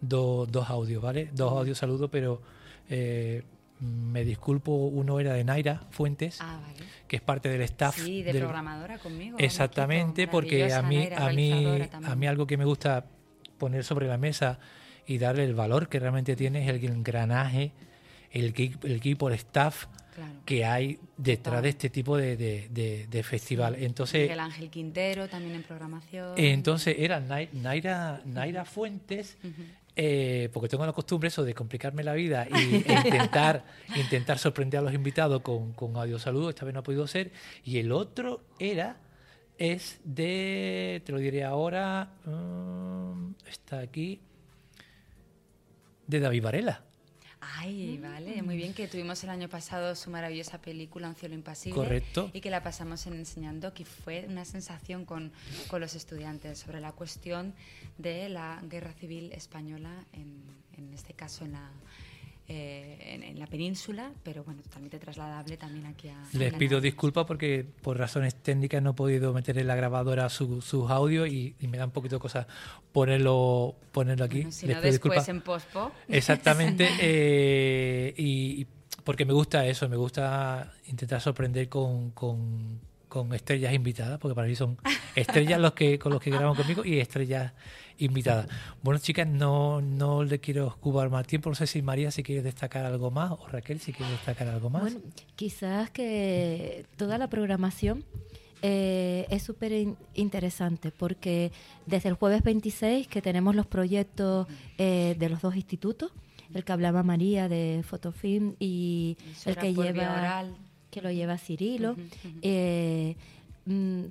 dos audios, ¿vale? Dos audios saludos, pero eh, me disculpo, uno era de Naira Fuentes, ah, que es parte del staff. Sí, de programadora conmigo. Exactamente, porque a mí, a, mí, a mí algo que me gusta poner sobre la mesa y darle el valor que realmente tiene es el engranaje, el, el equipo, el staff que hay detrás de este tipo de, de, festival. Entonces, el Ángel Quintero también en programación. Entonces era Naira, Naira Fuentes, eh, porque tengo la costumbre eso de complicarme la vida y, e (laughs) intentar, intentar sorprender a los invitados con, con audio saludos, esta vez no ha podido ser. Y el otro era, es de, te lo diré ahora, mm, está aquí, de David Varela. Ay, vale, muy bien que tuvimos el año pasado su maravillosa película Un cielo impasible. Correcto. Y que la pasamos en enseñando, que fue una sensación con, con los estudiantes sobre la cuestión de la guerra civil española, en, en este caso en la, eh, en, la península, pero bueno, totalmente trasladable también aquí a... Les pido disculpas porque por razones técnicas no he podido meter en la grabadora sus audios y, me da un poquito de cosas ponerlo, ponerlo aquí. si no después en pospo. Exactamente, (laughs) eh, y, porque me gusta eso, me gusta intentar sorprender con, con, con estrellas invitadas, porque para mí son estrellas los que con los que graban conmigo y estrellas invitada. Bueno, chicas, no, no le quiero ocupar más tiempo. No sé si María si quiere destacar algo más o Raquel si quiere destacar algo más. Bueno, quizás que toda la programación eh, es súper interesante porque desde el jueves 26 que tenemos los proyectos eh, de los dos institutos, el que hablaba María de Fotofilm y el que lleva que lo lleva Cirilo. Eh,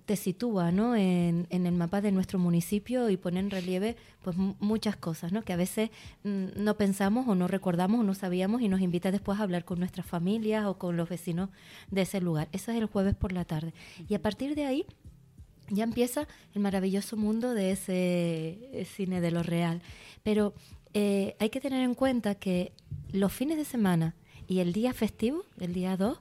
te sitúa ¿no? en, el mapa de nuestro municipio y pone en relieve pues muchas cosas ¿no? que a veces mm, no pensamos o no recordamos o no sabíamos y nos invita después a hablar con nuestras familias o con los vecinos de ese lugar. Eso es el jueves por la tarde. Y a partir de ahí ya empieza el maravilloso mundo de ese eh, cine de lo real. Pero eh, hay que tener en cuenta que los fines de semana y el día festivo, el día 2,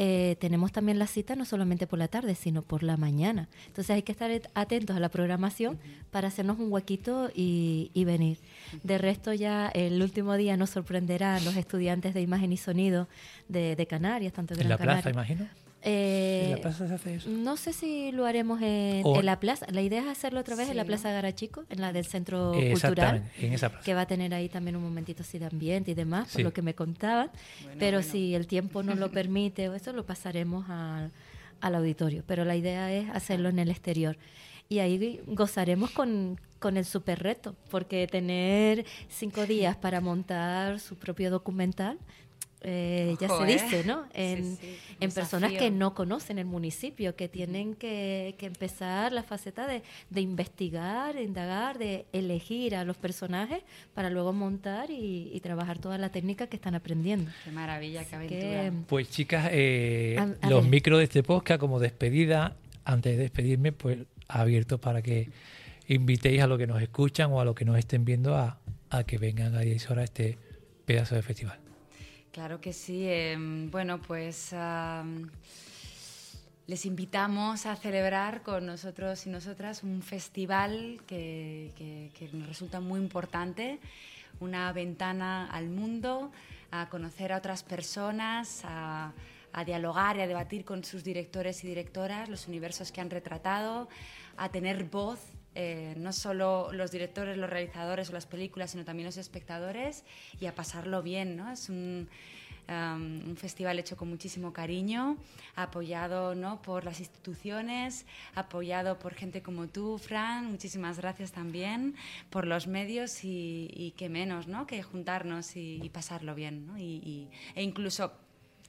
eh, tenemos también la cita no solamente por la tarde, sino por la mañana. Entonces hay que estar atentos a la programación para hacernos un huequito y, venir. De resto ya el último día nos sorprenderá a los estudiantes de imagen y sonido de, Canarias, tanto de ¿En la plaza, imagino? Eh, ¿En la plaza se hace eso? No sé si lo haremos en, la plaza. La idea es hacerlo otra vez en la Plaza Garachico, en la del Centro Cultural. en esa plaza. Que va a tener ahí también un momentito así de ambiente y demás, por lo que me contaban. Pero si el tiempo nos lo (laughs) permite, eso lo pasaremos al, al auditorio. Pero la idea es hacerlo en el exterior. Y ahí gozaremos con, con el super reto, porque tener cinco días para montar su propio documental eh, ya Ojo, se dice, ¿no? En, sí, en personas que no conocen el municipio, que tienen que, que empezar la faceta de, de investigar, de indagar, de elegir a los personajes para luego montar y, y trabajar toda la técnica que están aprendiendo. Qué maravilla, qué Que, aventura. Pues chicas, eh, A- a los ver. micros de este podcast como despedida, antes de despedirme, pues abiertos para que invitéis a los que nos escuchan o a los que nos estén viendo a, a que vengan a 10 horas a este pedazo de festival. Claro que sí. eh, bueno, pues les invitamos a celebrar con nosotros y nosotras un festival que nos resulta muy importante, una ventana al mundo, a conocer a otras personas, a, a dialogar y a debatir con sus directores y directoras, los universos que han retratado, a tener voz eh, no solo los directores, los realizadores o las películas, sino también los espectadores y a pasarlo bien. ¿no? Es un, festival hecho con muchísimo cariño, apoyado ¿no? por las instituciones, apoyado por gente como tú, Fran. Muchísimas gracias también por los medios y, y qué menos ¿no? que juntarnos y, y pasarlo bien. ¿no? Y- e incluso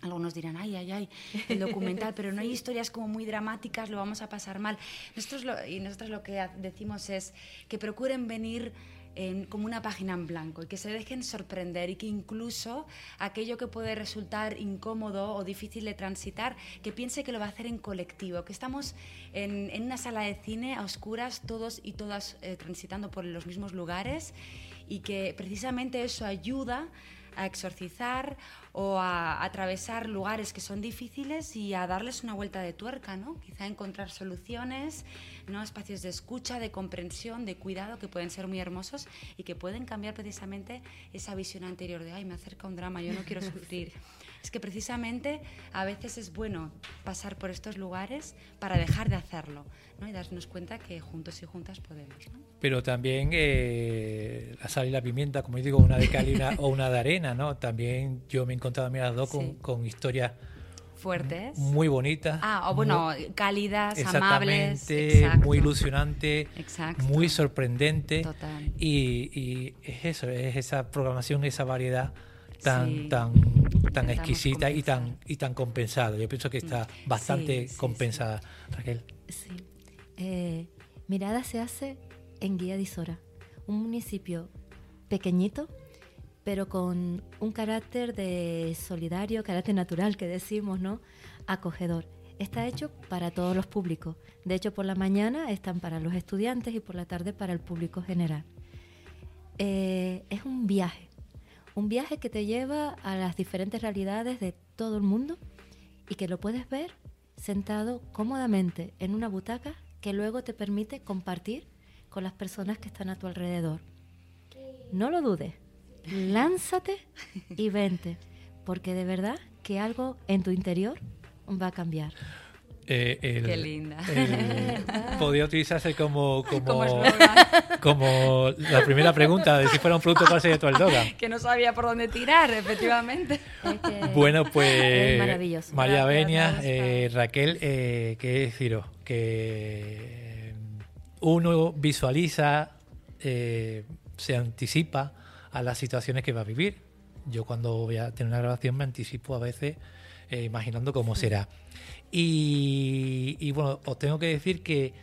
algunos dirán, ay, ay, ay, el documental, (laughs) pero no hay historias como muy dramáticas, lo vamos a pasar mal. Nosotros lo, y nosotros lo que decimos es que procuren venir en- como una página en blanco y que se dejen sorprender y que incluso aquello que puede resultar incómodo o difícil de transitar, que piense que lo va a hacer en colectivo, que estamos en, en una sala de cine a oscuras, todos y todas eh, transitando por los mismos lugares y que precisamente eso ayuda a exorcizar o a atravesar lugares que son difíciles y a darles una vuelta de tuerca, ¿no? Quizá encontrar soluciones, ¿no? espacios de escucha, de comprensión, de cuidado que pueden ser muy hermosos y que pueden cambiar precisamente esa visión anterior de, ay, me acerca un drama, yo no quiero (laughs) sufrir. Es que precisamente a veces es bueno pasar por estos lugares para dejar de hacerlo ¿no? y darnos cuenta que juntos y juntas podemos. ¿no? Pero también eh, la sal y la pimienta, como yo digo, una de cal y una- (laughs) o una de arena, ¿no? También yo me he encontrado a mí las dos con, Sí. con historias Fuertes. muy bonitas. Ah, o bueno, muy- cálidas, amables. exacto. muy ilusionante, Exacto. muy sorprendente. Total. Y, y es eso, es esa programación, esa variedad tan, Sí. tan, tan exquisita y tan, y tan compensada. Yo pienso que está bastante Sí, sí, compensada, Raquel. Sí. Eh, Mirada se hace en Guía de Isora, un municipio pequeñito, pero con un carácter de solidario, carácter natural que decimos, ¿no? Acogedor. Está hecho para todos los públicos. De hecho, por la mañana están para los estudiantes y por la tarde para el público general. Eh, es un viaje, un viaje que te lleva a las diferentes realidades de todo el mundo y que lo puedes ver sentado cómodamente en una butaca que luego te permite compartir con las personas que están a tu alrededor. No lo dudes, lánzate y vente, porque de verdad que algo en tu interior va a cambiar. Eh, el- Qué linda. el- (laughs) podría utilizarse como, como, (laughs) Como la primera pregunta de si fuera un producto, ¿cuál sería tu eslogan? (laughs) que no sabía por dónde tirar, efectivamente. Bueno, pues es maravilloso. María Gracias, Benia, Oscar. eh, Raquel, eh, ¿qué deciros? Que uno visualiza, eh, se anticipa a las situaciones que va a vivir. Yo cuando voy a tener una grabación me anticipo a veces eh, imaginando cómo será. Y, y, bueno, os tengo que decir que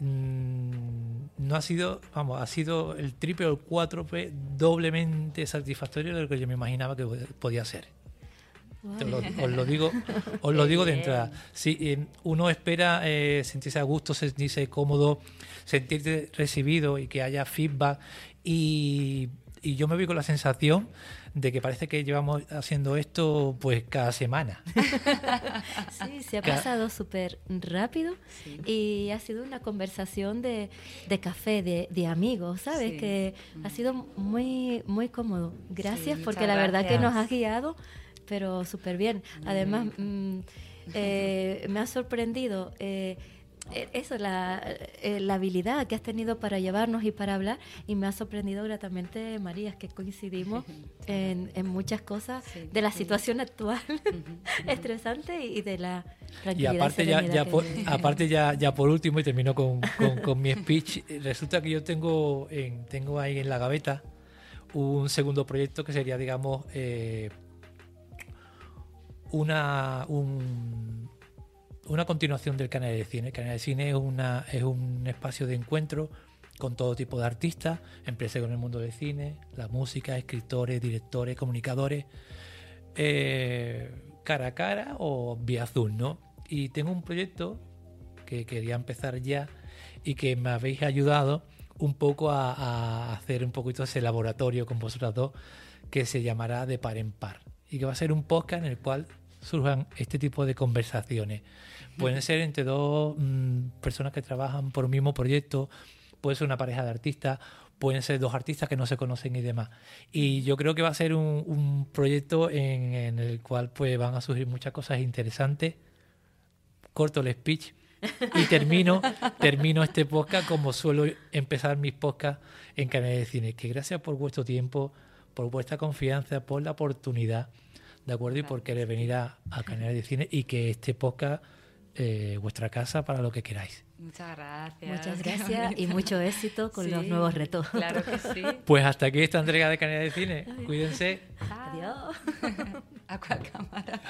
mm, no ha sido, vamos, ha sido el triple o el cuádruple doblemente satisfactorio de lo que yo me imaginaba que podía ser. Lo- os lo digo, os lo digo de entrada. Sí, eh, uno espera eh, sentirse a gusto, sentirse cómodo, sentirse recibido y que haya feedback. Y, y yo me voy con la sensación de que parece que llevamos haciendo esto pues cada semana. (laughs) Sí, se ha pasado súper rápido y ha sido una conversación de, de café, de, de amigos, ¿sabes? Sí. Que ha sido muy, muy cómodo. Gracias Sí, porque la verdad que nos gracias. has guiado, pero súper bien. Además, mm, eh, me ha sorprendido. eh, eso, la, eh, la habilidad que has tenido para llevarnos y para hablar, y me ha sorprendido gratamente, María, es que coincidimos (laughs) en, en muchas cosas Sí, de la sí. situación actual. (laughs) Estresante y de la Y tranquilidad aparte y ya, serenidad ya que por, (laughs) aparte ya, ya por último y termino con, con- con mi speech, eh, resulta que yo tengo en, tengo ahí en la gaveta un segundo proyecto que sería, digamos, eh, una, un- una continuación del canal de cine. El canal de cine es, una, es un espacio de encuentro con todo tipo de artistas, empresas con el mundo del cine, la música, escritores, directores, comunicadores, eh, cara a cara o vía Zoom, ¿no? Y tengo un proyecto que quería empezar ya y que me habéis ayudado un poco a, hacer un poquito ese laboratorio con vosotras dos que se llamará De Par en Par y que va a ser un podcast en el cual surjan este tipo de conversaciones. Pueden ser entre dos mm, personas que trabajan por un mismo proyecto, puede ser una pareja de artistas, pueden ser dos artistas que no se conocen y demás. Y yo creo que va a ser un, un proyecto en, en el cual pues van a surgir muchas cosas interesantes. Corto el speech y termino, (laughs) termino este podcast como suelo empezar mis podcasts en Canales de Cine. Que gracias por vuestro tiempo, por vuestra confianza, por la oportunidad, ¿de acuerdo? Y por querer venir a, a Canales de Cine y que este podcast, eh, vuestra casa para lo que queráis. Muchas gracias. Muchas (laughs) gracias y mucho éxito con los nuevos retos. Claro que sí. Pues hasta aquí esta entrega de Canales de Cine. Cuídense. Adiós. (laughs) ¿A cuál cámara?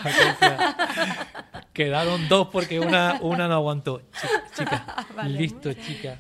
Quedaron dos porque una, una no aguantó. Chica, chica. (laughs) Vale. listo, chica.